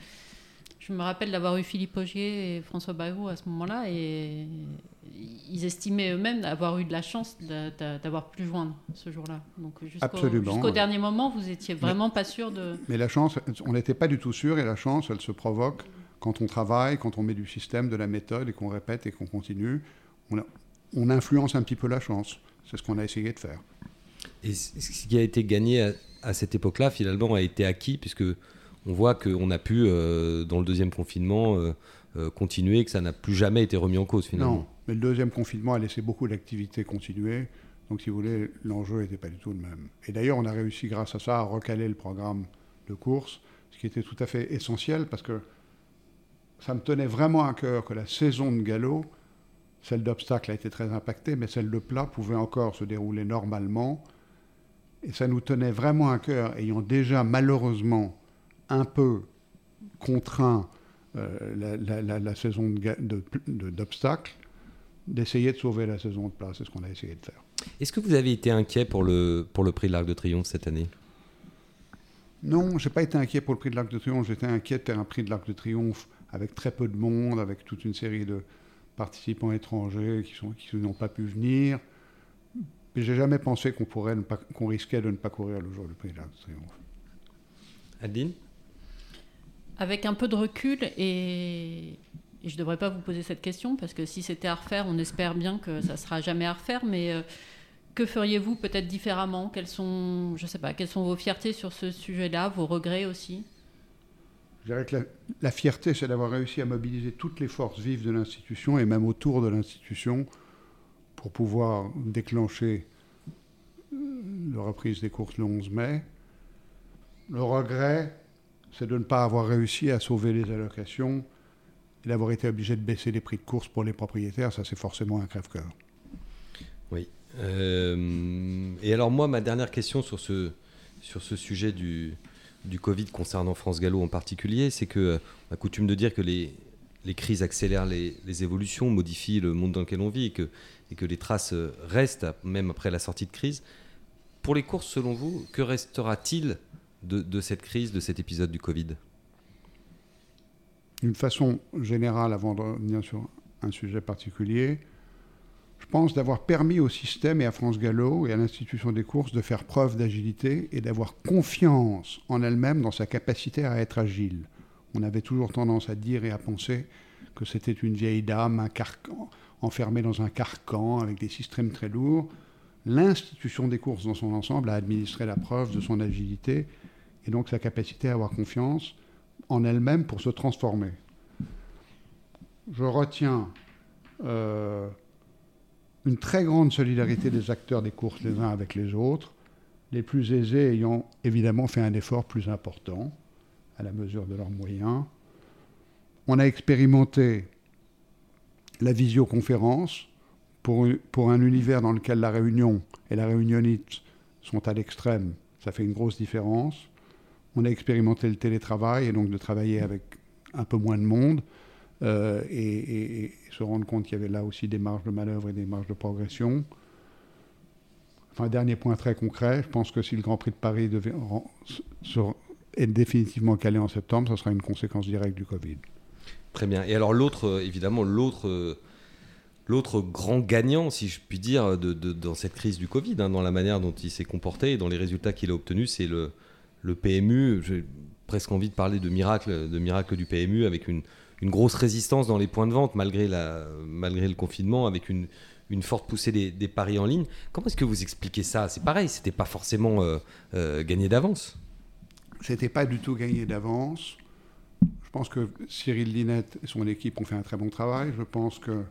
je me rappelle d'avoir eu Philippe Augier et François Bayrou à ce moment-là, et ils estimaient eux-mêmes avoir eu de la chance d'avoir pu joindre ce jour-là. Donc jusqu'au dernier moment, vous étiez vraiment pas sûr de. Mais la chance, on n'était pas du tout sûr, et la chance, elle se provoque quand on travaille, quand on met du système, de la méthode, et qu'on répète et qu'on continue. On, on, influence un petit peu la chance. C'est ce qu'on a essayé de faire. Et ce qui a été gagné à, à cette époque-là, finalement, a été acquis, puisque on voit qu'on a pu, euh, dans le deuxième confinement, euh, euh, continuer, que ça n'a plus jamais été remis en cause finalement. Non, mais le deuxième confinement a laissé beaucoup d'activités continuer. Donc, si vous voulez, l'enjeu n'était pas du tout le même. Et d'ailleurs, on a réussi, grâce à ça, à recaler le programme de course, ce qui était tout à fait essentiel parce que ça me tenait vraiment à cœur que la saison de galop, celle d'obstacle a été très impactée, mais celle de plat pouvait encore se dérouler normalement. Et ça nous tenait vraiment à cœur, ayant déjà malheureusement un peu contraint euh, la, saison d'obstacles, de, d'essayer de sauver la saison de place. C'est ce qu'on a essayé de faire. Est-ce que vous avez été inquiet pour le, pour le prix de l'Arc de Triomphe cette année? Non, je n'ai pas été inquiet pour le prix de l'Arc de Triomphe. J'étais inquiet de faire un prix de l'Arc de Triomphe avec très peu de monde, avec toute une série de participants étrangers qui, sont, qui n'ont pas pu venir. Mais j'ai jamais pensé qu'on pourrait qu'on risquait de ne pas courir le jour du prix de l'Arc de Triomphe. Adeline? Avec un peu de recul, et, je ne devrais pas vous poser cette question, parce que si c'était à refaire, on espère bien que ça sera jamais à refaire, mais euh, que feriez-vous peut-être différemment? Quelles sont, je sais pas, quelles sont vos fiertés sur ce sujet-là, vos regrets aussi? Je dirais que la, fierté, c'est d'avoir réussi à mobiliser toutes les forces vives de l'institution et même autour de l'institution pour pouvoir déclencher euh, la reprise des courses le 11 mai. Le regret, c'est de ne pas avoir réussi à sauver les allocations et d'avoir été obligé de baisser les prix de course pour les propriétaires. Ça, c'est forcément un crève-cœur. Oui. Euh, et alors, moi, ma dernière question sur ce, sur ce sujet du, du Covid concernant France Gallo en particulier, c'est que euh, on a coutume de dire que les, les crises accélèrent les, les, évolutions, modifient le monde dans lequel on vit et que, et que les traces restent même après la sortie de crise. Pour les courses, selon vous, que restera-t-il de, cette crise, de cet épisode du Covid D'une façon générale, avant de revenir sur un sujet particulier, je pense, d'avoir permis au système et à France Gallo et à l'institution des courses de faire preuve d'agilité et d'avoir confiance en elle-même dans sa capacité à être agile. On avait toujours tendance à dire et à penser que c'était une vieille dame carcan, enfermée dans un carcan avec des systèmes très lourds. L'institution des courses dans son ensemble a administré la preuve de son agilité et donc sa capacité à avoir confiance en elle-même pour se transformer. Je retiens euh, une très grande solidarité des acteurs des courses les uns avec les autres, les plus aisés ayant évidemment fait un effort plus important à la mesure de leurs moyens. On a expérimenté la visioconférence pour, pour un univers dans lequel la réunion et la réunionite sont à l'extrême. Ça fait une grosse différence. On a expérimenté le télétravail et donc de travailler avec un peu moins de monde euh, et, se rendre compte qu'il y avait là aussi des marges de manœuvre et des marges de progression. Enfin, dernier point très concret, je pense que si le Grand Prix de Paris devait, est définitivement calé en septembre, ce sera une conséquence directe du Covid. Très bien. Et alors l'autre, euh, évidemment, l'autre, euh, l'autre grand gagnant, si je puis dire, dans cette crise du Covid, hein, dans la manière dont il s'est comporté et dans les résultats qu'il a obtenus, c'est le, le PMU. J'ai presque envie de parler de miracle, de miracle du PMU avec une, grosse résistance dans les points de vente malgré, le confinement, avec une, forte poussée des, paris en ligne. Comment est-ce que vous expliquez ça? C'est pareil, c'était pas forcément euh, gagné d'avance. C'était pas du tout gagné d'avance. Je pense que Cyril Linette et son équipe ont fait un très bon travail. Je pense que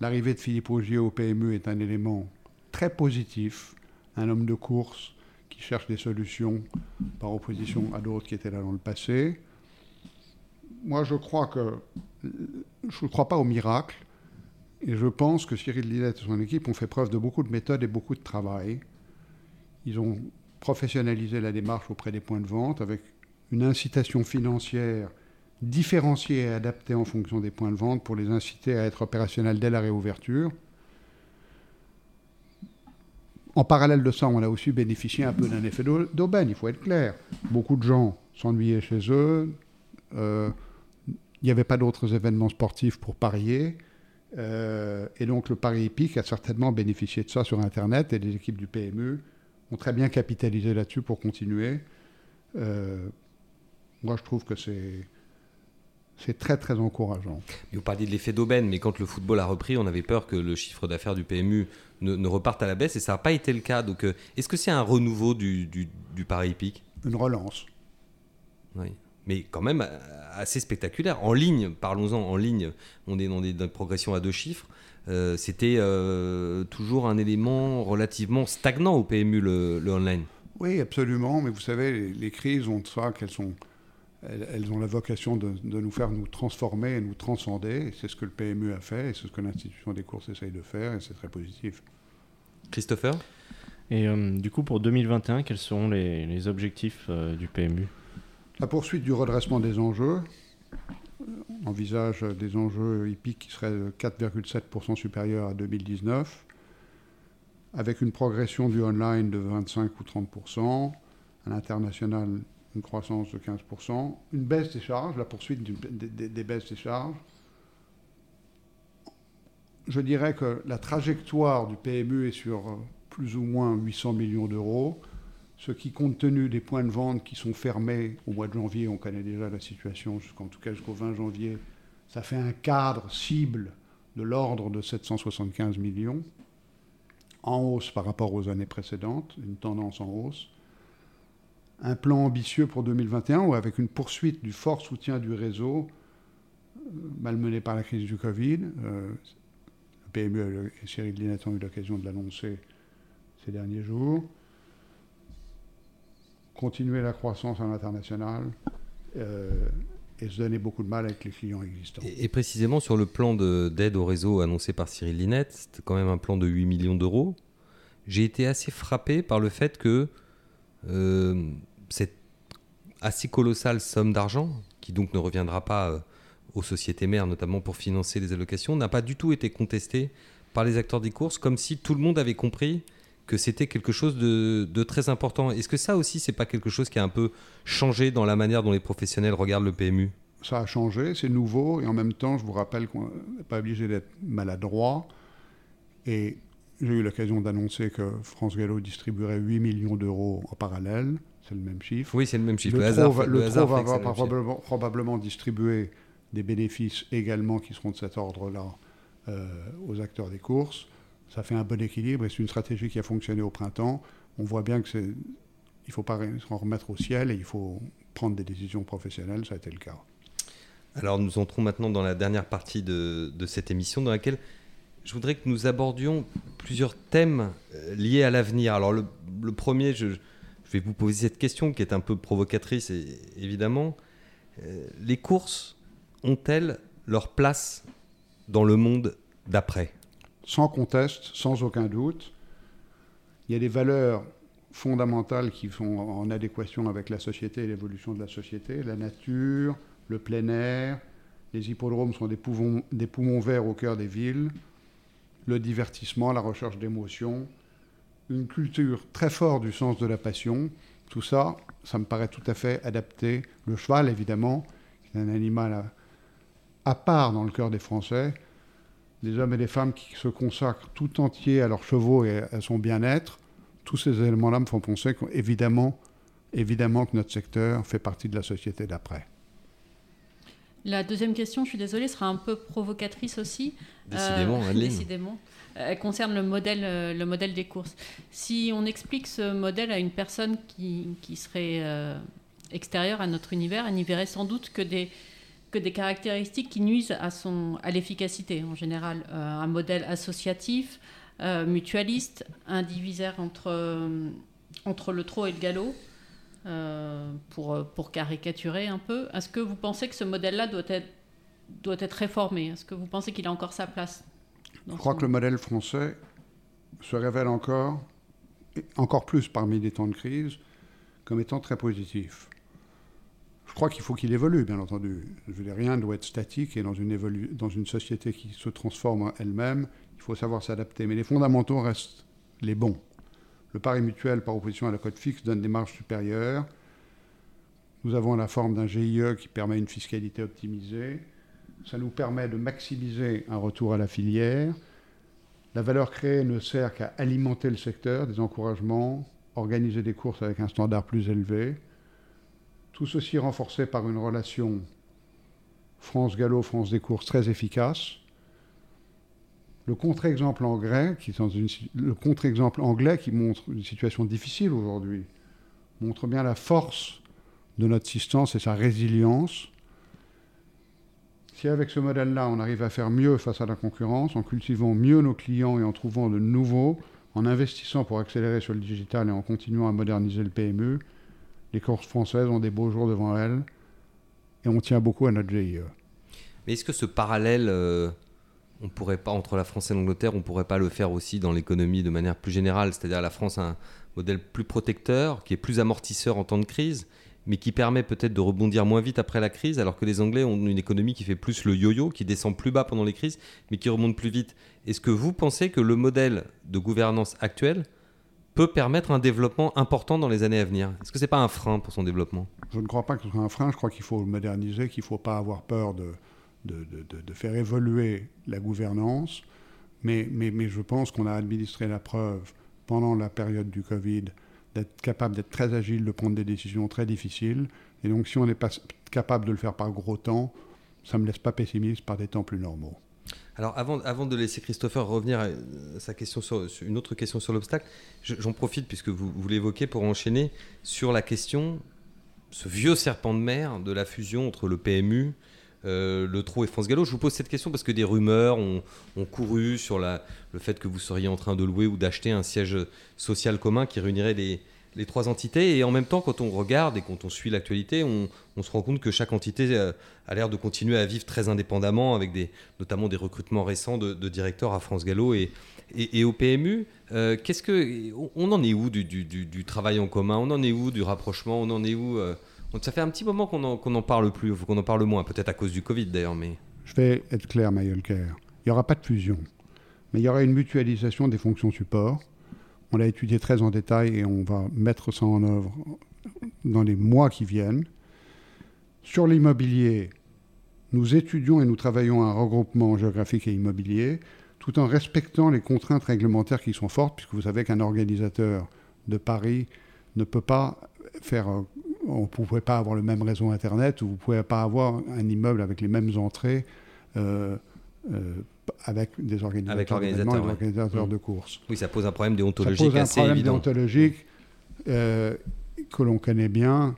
l'arrivée de Philippe Augier au PME est un élément très positif. Un homme de course qui cherche des solutions par opposition à d'autres qui étaient là dans le passé. Moi, je crois que je ne crois pas au miracle. Et je pense que Cyril Linette et son équipe ont fait preuve de beaucoup de méthode et beaucoup de travail. Ils ont professionnalisé la démarche auprès des points de vente avec une incitation financière différenciée et adaptée en fonction des points de vente pour les inciter à être opérationnels dès la réouverture. En parallèle de ça, on a aussi bénéficié un peu d'un effet d'aubaine, il faut être clair. Beaucoup de gens s'ennuyaient chez eux. Euh, il n'y avait pas d'autres événements sportifs pour parier. Euh, et donc le pari épique a certainement bénéficié de ça sur Internet et les équipes du PMU ont très bien capitalisé là-dessus pour continuer. Euh, moi, je trouve que c'est c'est très très encourageant. Vous parliez de l'effet d'aubaine, mais quand le football a repris, on avait peur que le chiffre d'affaires du PMU ne, reparte à la baisse, et ça n'a pas été le cas. Donc, euh, est-ce que c'est un renouveau du, du, du pari hippique? Une relance. Oui, mais quand même euh, assez spectaculaire. En ligne, parlons-en, en ligne, on est dans des, progressions à deux chiffres. Euh, c'était toujours un élément relativement stagnant au PMU, le, le online. Oui, absolument, mais vous savez, les, les crises ont ça qu'elles sont elles, ont la vocation de, nous faire nous transformer et nous transcender. C'est ce que le PMU a fait et c'est ce que l'institution des courses essaye de faire et c'est très positif. Christopher? Et euh, du coup, pour 2021, quels seront les, objectifs euh, du PMU La poursuite du redressement des enjeux. On envisage des enjeux hippiques qui seraient 4,7% supérieurs à 2019, avec une progression du online de 25 ou 30%, à l'international une croissance de 15%, une baisse des charges, la poursuite des, baisses des charges. Je dirais que la trajectoire du PMU est sur euh, plus ou moins 800 millions d'euros, ce qui, compte tenu des points de vente qui sont fermés au mois de janvier, on connaît déjà la situation, jusqu'en tout cas jusqu'au 20 janvier, ça fait un cadre cible de l'ordre de 775 millions, en hausse par rapport aux années précédentes, une tendance en hausse un plan ambitieux pour 2021 ou avec une poursuite du fort soutien du réseau, euh, malmené par la crise du Covid. Euh, le PMU et Cyril Linette ont eu l'occasion de l'annoncer ces derniers jours. Continuer la croissance à l'international euh, et se donner beaucoup de mal avec les clients existants. Et, précisément sur le plan d'aide au réseau annoncé par Cyril Linette, c'était quand même un plan de 8 millions d'euros. J'ai été assez frappé par le fait que cette assez colossale somme d'argent, qui donc ne reviendra pas euh, aux sociétés mères, notamment pour financer les allocations, n'a pas du tout été contestée par les acteurs des courses, comme si tout le monde avait compris que c'était quelque chose de, très important. Est-ce que ça aussi, c'est pas quelque chose qui a un peu changé dans la manière dont les professionnels regardent le PMU Ça a changé, c'est nouveau, et en même temps, je vous rappelle qu'on n'est pas obligé d'être maladroit. Et j'ai eu l'occasion d'annoncer que France Gallo distribuerait 8 millions d'euros en parallèle. C'est le même chiffre. Oui, c'est le même chiffre. Le, Le, hasard, va, le le hasard va probablement, probablement distribuer des bénéfices également qui seront de cet ordre-là euh, aux acteurs des courses. Ça fait un bon équilibre et c'est une stratégie qui a fonctionné au printemps. On voit bien que c'est, il ne faut pas s'en remettre au ciel et il faut prendre des décisions professionnelles. Ça a été le cas. Alors nous entrons maintenant dans la dernière partie de, de cette émission dans laquelle je voudrais que nous abordions plusieurs thèmes euh, liés à l'avenir. Alors le, premier, je, vais vous poser cette question qui est un peu provocatrice et- évidemment. Euh, les courses ont-elles leur place dans le monde d'après? Sans conteste, sans aucun doute, il y a des valeurs fondamentales qui sont en adéquation avec la société et l'évolution de la société. La nature, le plein air, les hippodromes sont des poumons verts au cœur des villes, le divertissement, la recherche d'émotions, une culture très forte du sens de la passion. Tout ça, ça me paraît tout à fait adapté. Le cheval, évidemment, qui est un animal à, part dans le cœur des Français. Les hommes et les femmes qui se consacrent tout entier à leurs chevaux et à son bien-être, tous ces éléments-là me font penser qu'évidemment, évidemment que notre secteur fait partie de la société d'après. La deuxième question, je suis désolée, sera un peu provocatrice aussi. Décidément, Euh, décidément. Euh, Elle concerne le modèle, euh, le modèle des courses. Si on explique ce modèle à une personne qui, qui serait euh, extérieure à notre univers, elle n'y verrait sans doute que des, que des caractéristiques qui nuisent à, son, à l'efficacité en général. Euh, un modèle associatif, mutualiste, indivisaire entre, entre le trot et le galop. Euh, pour, pour caricaturer un peu, est-ce que vous pensez que ce modèle-là doit être, doit être réformé? Est-ce que vous pensez qu'il a encore sa place Je crois que le modèle français se révèle encore, encore plus parmi des temps de crise, comme étant très positif. Je crois qu'il faut qu'il évolue, bien entendu. Je veux dire, rien ne doit être statique et dans une, évolu- dans une société qui se transforme elle-même, il faut savoir s'adapter. Mais les fondamentaux restent les bons. Le pari mutuel, par opposition à la cote fixe, donne des marges supérieures. Nous avons la forme d'un GIE qui permet une fiscalité optimisée. Ça nous permet de maximiser un retour à la filière. La valeur créée ne sert qu'à alimenter le secteur, des encouragements, organiser des courses avec un standard plus élevé. Tout ceci renforcé par une relation France-Gallo, France des courses très efficace. Le contre-exemple anglais, qui montre une situation difficile aujourd'hui, montre bien la force de notre assistance et sa résilience. Si avec ce modèle-là, on arrive à faire mieux face à la concurrence, en cultivant mieux nos clients et en trouvant de nouveaux, en investissant pour accélérer sur le digital et en continuant à moderniser le PMU, les courses françaises ont des beaux jours devant elles et on tient beaucoup à notre GIE. Mais est-ce que ce parallèle, euh, on pourrait pas entre la France et l'Angleterre, on pourrait pas le faire aussi dans l'économie de manière plus générale. C'est-à-dire la France a un modèle plus protecteur, qui est plus amortisseur en temps de crise, mais qui permet peut-être de rebondir moins vite après la crise, alors que les Anglais ont une économie qui fait plus le yo-yo, qui descend plus bas pendant les crises, mais qui remonte plus vite. Est-ce que vous pensez que le modèle de gouvernance actuel peut permettre un développement important dans les années à venir? Est-ce que c'est pas un frein pour son développement? Je ne crois pas que ce soit un frein, je crois qu'il faut le moderniser, qu'il ne faut pas avoir peur de, de, faire évoluer la gouvernance. Mais, mais, mais je pense qu'on a administré la preuve pendant la période du Covid d'être capable d'être très agile, de prendre des décisions très difficiles. Et donc si on n'est pas capable de le faire par gros temps, ça ne me laisse pas pessimiste par des temps plus normaux. Alors avant, avant de laisser Christopher revenir à euh, sa question sur, une autre question sur l'obstacle, je- j'en profite puisque vous, vous l'évoquez pour enchaîner sur la question, ce vieux serpent de mer de la fusion entre le PMU, euh, le Trot et France Gallo. Je vous pose cette question parce que des rumeurs ont, couru sur le fait que vous seriez en train de louer ou d'acheter un siège social commun qui réunirait les, trois entités. Et en même temps, quand on regarde et quand on suit l'actualité, on, se rend compte que chaque entité euh, a l'air de continuer à vivre très indépendamment, avec notamment des recrutements récents de, directeurs à France Gallo et, et, au PMU. Euh, qu'est-ce que, on- en est où du, travail en commun? On en est où du rapprochement? On en est où Ça fait un petit moment qu'on en, qu'on en parle plus, qu'on en parle moins, peut-être à cause du Covid d'ailleurs, Je vais être clair, Mayolker. Il n'y aura pas de fusion. Mais il y aura une mutualisation des fonctions support. On l'a étudié très en détail et on va mettre ça en œuvre dans les mois qui viennent. Sur l'immobilier, nous étudions et nous travaillons un regroupement géographique et immobilier. tout en respectant les contraintes réglementaires qui sont fortes, puisque vous savez qu'un organisateur de Paris ne peut pas faire... on ne pouvait pas avoir le même réseau Internet, ou vous ne pouvez pas avoir un immeuble avec les mêmes entrées euh, euh, avec des organisateurs, Avec l'organisateur, d'événements et ouais. des organisateurs de courses. Oui, ça pose un problème Ça déontologique pose un assez problème évident. déontologique euh, que l'on connaît bien.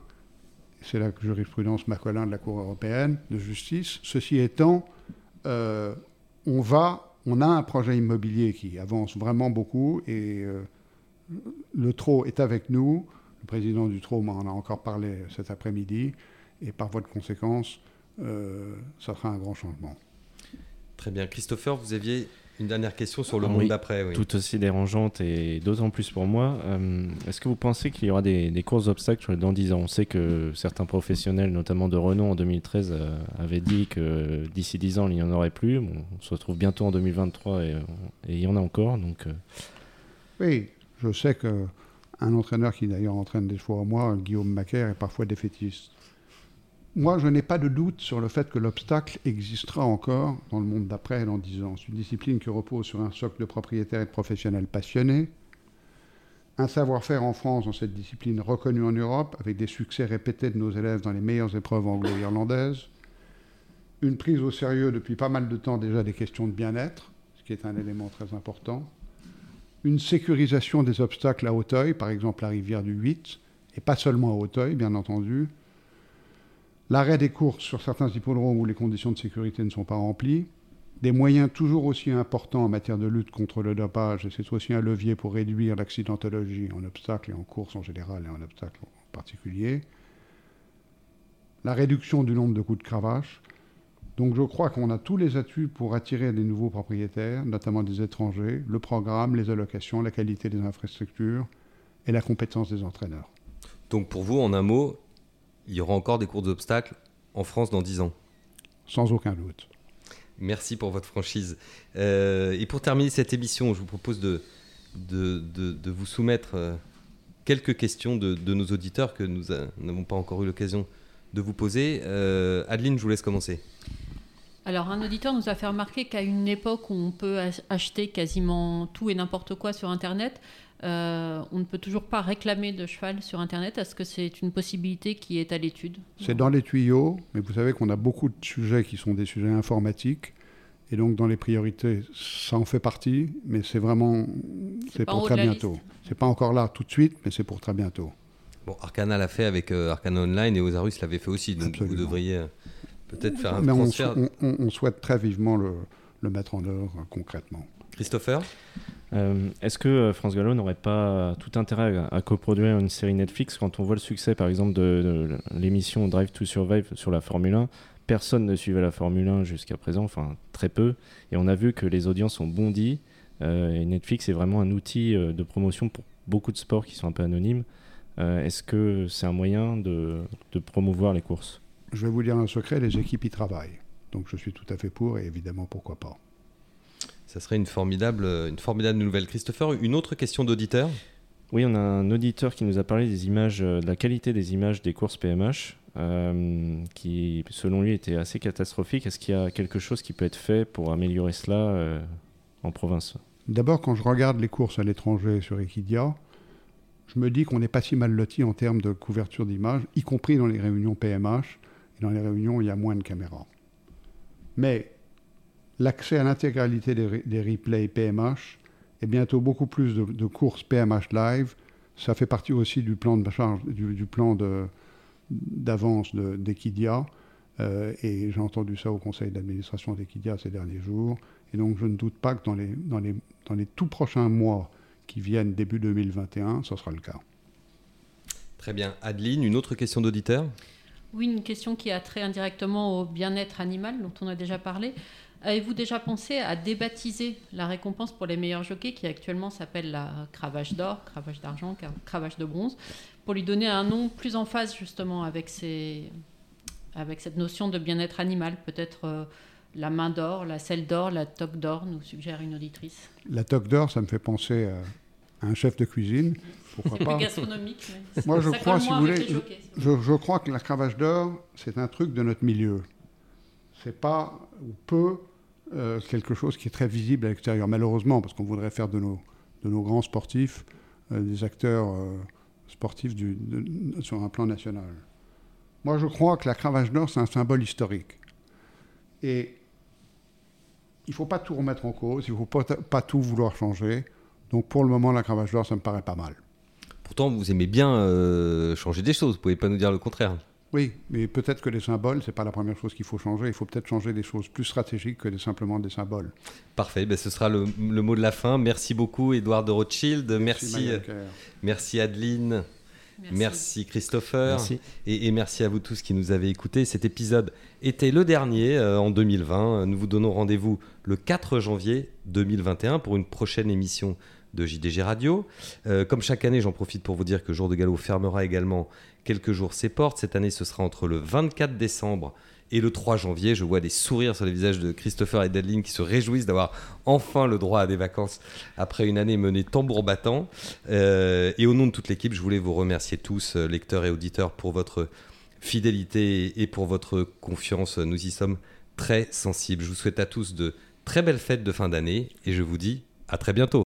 C'est la jurisprudence Macolin de la Cour européenne de justice. Ceci étant, on va, on a un projet immobilier qui avance vraiment beaucoup et le TRO est avec nous. Le président du TRO m'en a encore parlé cet après-midi et par voie de conséquence, euh, ça sera un grand changement. Très bien. Christopher, vous aviez une dernière question sur le Ah monde oui, d'après. Oui. Tout aussi dérangeante et d'autant plus pour moi. Euh, Est-ce que vous pensez qu'il y aura des, des courses d'obstacles sur les dans 10 ans? On sait que certains professionnels, notamment de Renault en 2013, euh, avaient dit que d'ici 10 ans, il n'y en aurait plus. Bon, on se retrouve bientôt en 2023 et, et il y en a encore. Donc, euh, Oui, je sais que un entraîneur qui d'ailleurs entraîne des fois à moi, Guillaume Macaire, est parfois défaitiste. Moi, je n'ai pas de doute sur le fait que l'obstacle existera encore dans le monde d'après et dans 10 ans. C'est une discipline qui repose sur un socle de propriétaires et de professionnels passionnés, un savoir-faire en France dans cette discipline reconnu en Europe, avec des succès répétés de nos élèves dans les meilleures épreuves anglo-irlandaises, une prise au sérieux depuis pas mal de temps déjà des questions de bien-être, ce qui est un élément très important, une sécurisation des obstacles à Hauteuil, par exemple la rivière du 8, et pas seulement à Hauteuil, bien entendu. L'arrêt des courses sur certains hippodromes où les conditions de sécurité ne sont pas remplies. Des moyens toujours aussi importants en matière de lutte contre le dopage, et c'est aussi un levier pour réduire l'accidentologie en obstacle et en course en général et en obstacle en particulier. La réduction du nombre de coups de cravache. Donc je crois qu'on a tous les atouts pour attirer des nouveaux propriétaires, notamment des étrangers, le programme, les allocations, la qualité des infrastructures et la compétence des entraîneurs. Donc pour vous, en un mot, il y aura encore des courses d'obstacles en France dans 10 ans? Sans aucun doute. Merci pour votre franchise. Euh, et pour terminer cette émission, je vous propose de, de, de- de vous soumettre euh, quelques questions de, de nos auditeurs que nous n'avons pas encore eu l'occasion de vous poser. Euh, Adeline, je vous laisse commencer. Alors, un auditeur nous a fait remarquer qu'à une époque où on peut ach- acheter quasiment tout et n'importe quoi sur Internet, euh, on ne peut toujours pas réclamer de cheval sur Internet. Est-ce que c'est une possibilité qui est à l'étude? C'est dans les tuyaux, mais vous savez qu'on a beaucoup de sujets qui sont des sujets informatiques. Et donc, dans les priorités, ça en fait partie, mais c'est vraiment. C'est pour très bientôt. C'est pas encore là tout de suite, mais c'est pour très bientôt. Bon, Arcana l'a fait avec euh, Arcana Online et Osarus l'avait fait aussi. Donc Absolument. vous devriez euh, peut-être faire un mais on, transfert. on- on- on souhaite très vivement le, le mettre en œuvre euh, concrètement. Christopher? Euh, Est-ce que France Gallo n'aurait pas tout intérêt à, à coproduire une série Netflix quand on voit le succès, par exemple, de, de l'émission Drive to Survive sur la Formule 1 Personne ne suivait la Formule 1 jusqu'à présent, enfin très peu, et on a vu que les audiences ont bondi. euh, et Netflix est vraiment un outil de promotion pour beaucoup de sports qui sont un peu anonymes. Euh, Est-ce que c'est un moyen de, de promouvoir les courses? Je vais vous dire un secret, les équipes y travaillent. Donc je suis tout à fait pour et évidemment pourquoi pas. Ça serait une formidable, une formidable nouvelle. Christopher, une autre question d'auditeur? Oui, on a un auditeur qui nous a parlé des images, euh, de la qualité des images des courses PMH, euh, qui, selon lui, était assez catastrophique. Est-ce qu'il y a quelque chose qui peut être fait pour améliorer cela euh, en province? D'abord, quand je regarde les courses à l'étranger sur Equidia, je me dis qu'on n'est pas si mal loti en termes de couverture d'image, y compris dans les réunions PMH et dans les réunions il y a moins de caméras. Mais l'accès à l'intégralité des, re- des replays PMH et bientôt beaucoup plus de, courses PMH live, ça fait partie aussi du plan de charge, du, plan d'avance de- d'Equidia. Euh, et j'ai entendu ça au conseil d'administration d'Equidia ces derniers jours. Et donc je ne doute pas que dans les, dans dans les tout prochains mois qui viennent, début 2021, ce sera le cas. Très bien. Adeline, une autre question d'auditeur? Oui, une question qui a trait indirectement au bien-être animal dont on a déjà parlé. Avez-vous déjà pensé à débaptiser la récompense pour les meilleurs jockeys qui actuellement s'appelle la cravache d'or, cravache d'argent, cravache de bronze, pour lui donner un nom plus en phase justement avec cette notion de bien-être animal Peut-être euh, la main d'or, la selle d'or, la toque d'or, nous suggère une auditrice. La toque d'or, ça me fait penser à un chef de cuisine. Pourquoi <laughs> C'est pas? gastronomique. mais Moi, je ça crois, si vous voulez, je, je crois que la cravache d'or, c'est un truc de notre milieu. C'est pas ou peu euh, quelque chose qui est très visible à l'extérieur, malheureusement, parce qu'on voudrait faire de nos, de nos grands sportifs euh, des acteurs euh, sportifs du, de, sur un plan national. Moi, je crois que la cravache d'or, c'est un symbole historique. Et il ne faut pas tout remettre en cause, il ne faut pas, pas, tout vouloir changer. Donc pour le moment, la cravache d'or, ça me paraît pas mal. Pourtant, vous aimez bien euh, changer des choses, vous ne pouvez pas nous dire le contraire. Oui, mais peut-être que les symboles, ce n'est pas la première chose qu'il faut changer. Il faut peut-être changer des choses plus stratégiques que simplement des symboles. Parfait, ben, ce sera le, le, mot de la fin. Merci beaucoup, Edouard de Rothschild. Merci, merci, merci Adeline. Merci, merci Christopher. Merci. Et, et, merci à vous tous qui nous avez écoutés. Cet épisode était le dernier euh, en 2020. Nous vous donnons rendez-vous le 4 janvier 2021 pour une prochaine émission de JDG Radio. Euh, comme chaque année, j'en profite pour vous dire que Jour de Galop fermera également quelques jours ses portes. Cette année, ce sera entre le 24 décembre et le 3 janvier. Je vois des sourires sur les visages de Christopher et d'Adeline qui se réjouissent d'avoir enfin le droit à des vacances après une année menée tambour battant. Euh, et au nom de toute l'équipe, je voulais vous remercier tous, lecteurs et auditeurs, pour votre fidélité et pour votre confiance. Nous y sommes très sensibles. Je vous souhaite à tous de très belles fêtes de fin d'année et je vous dis à très bientôt.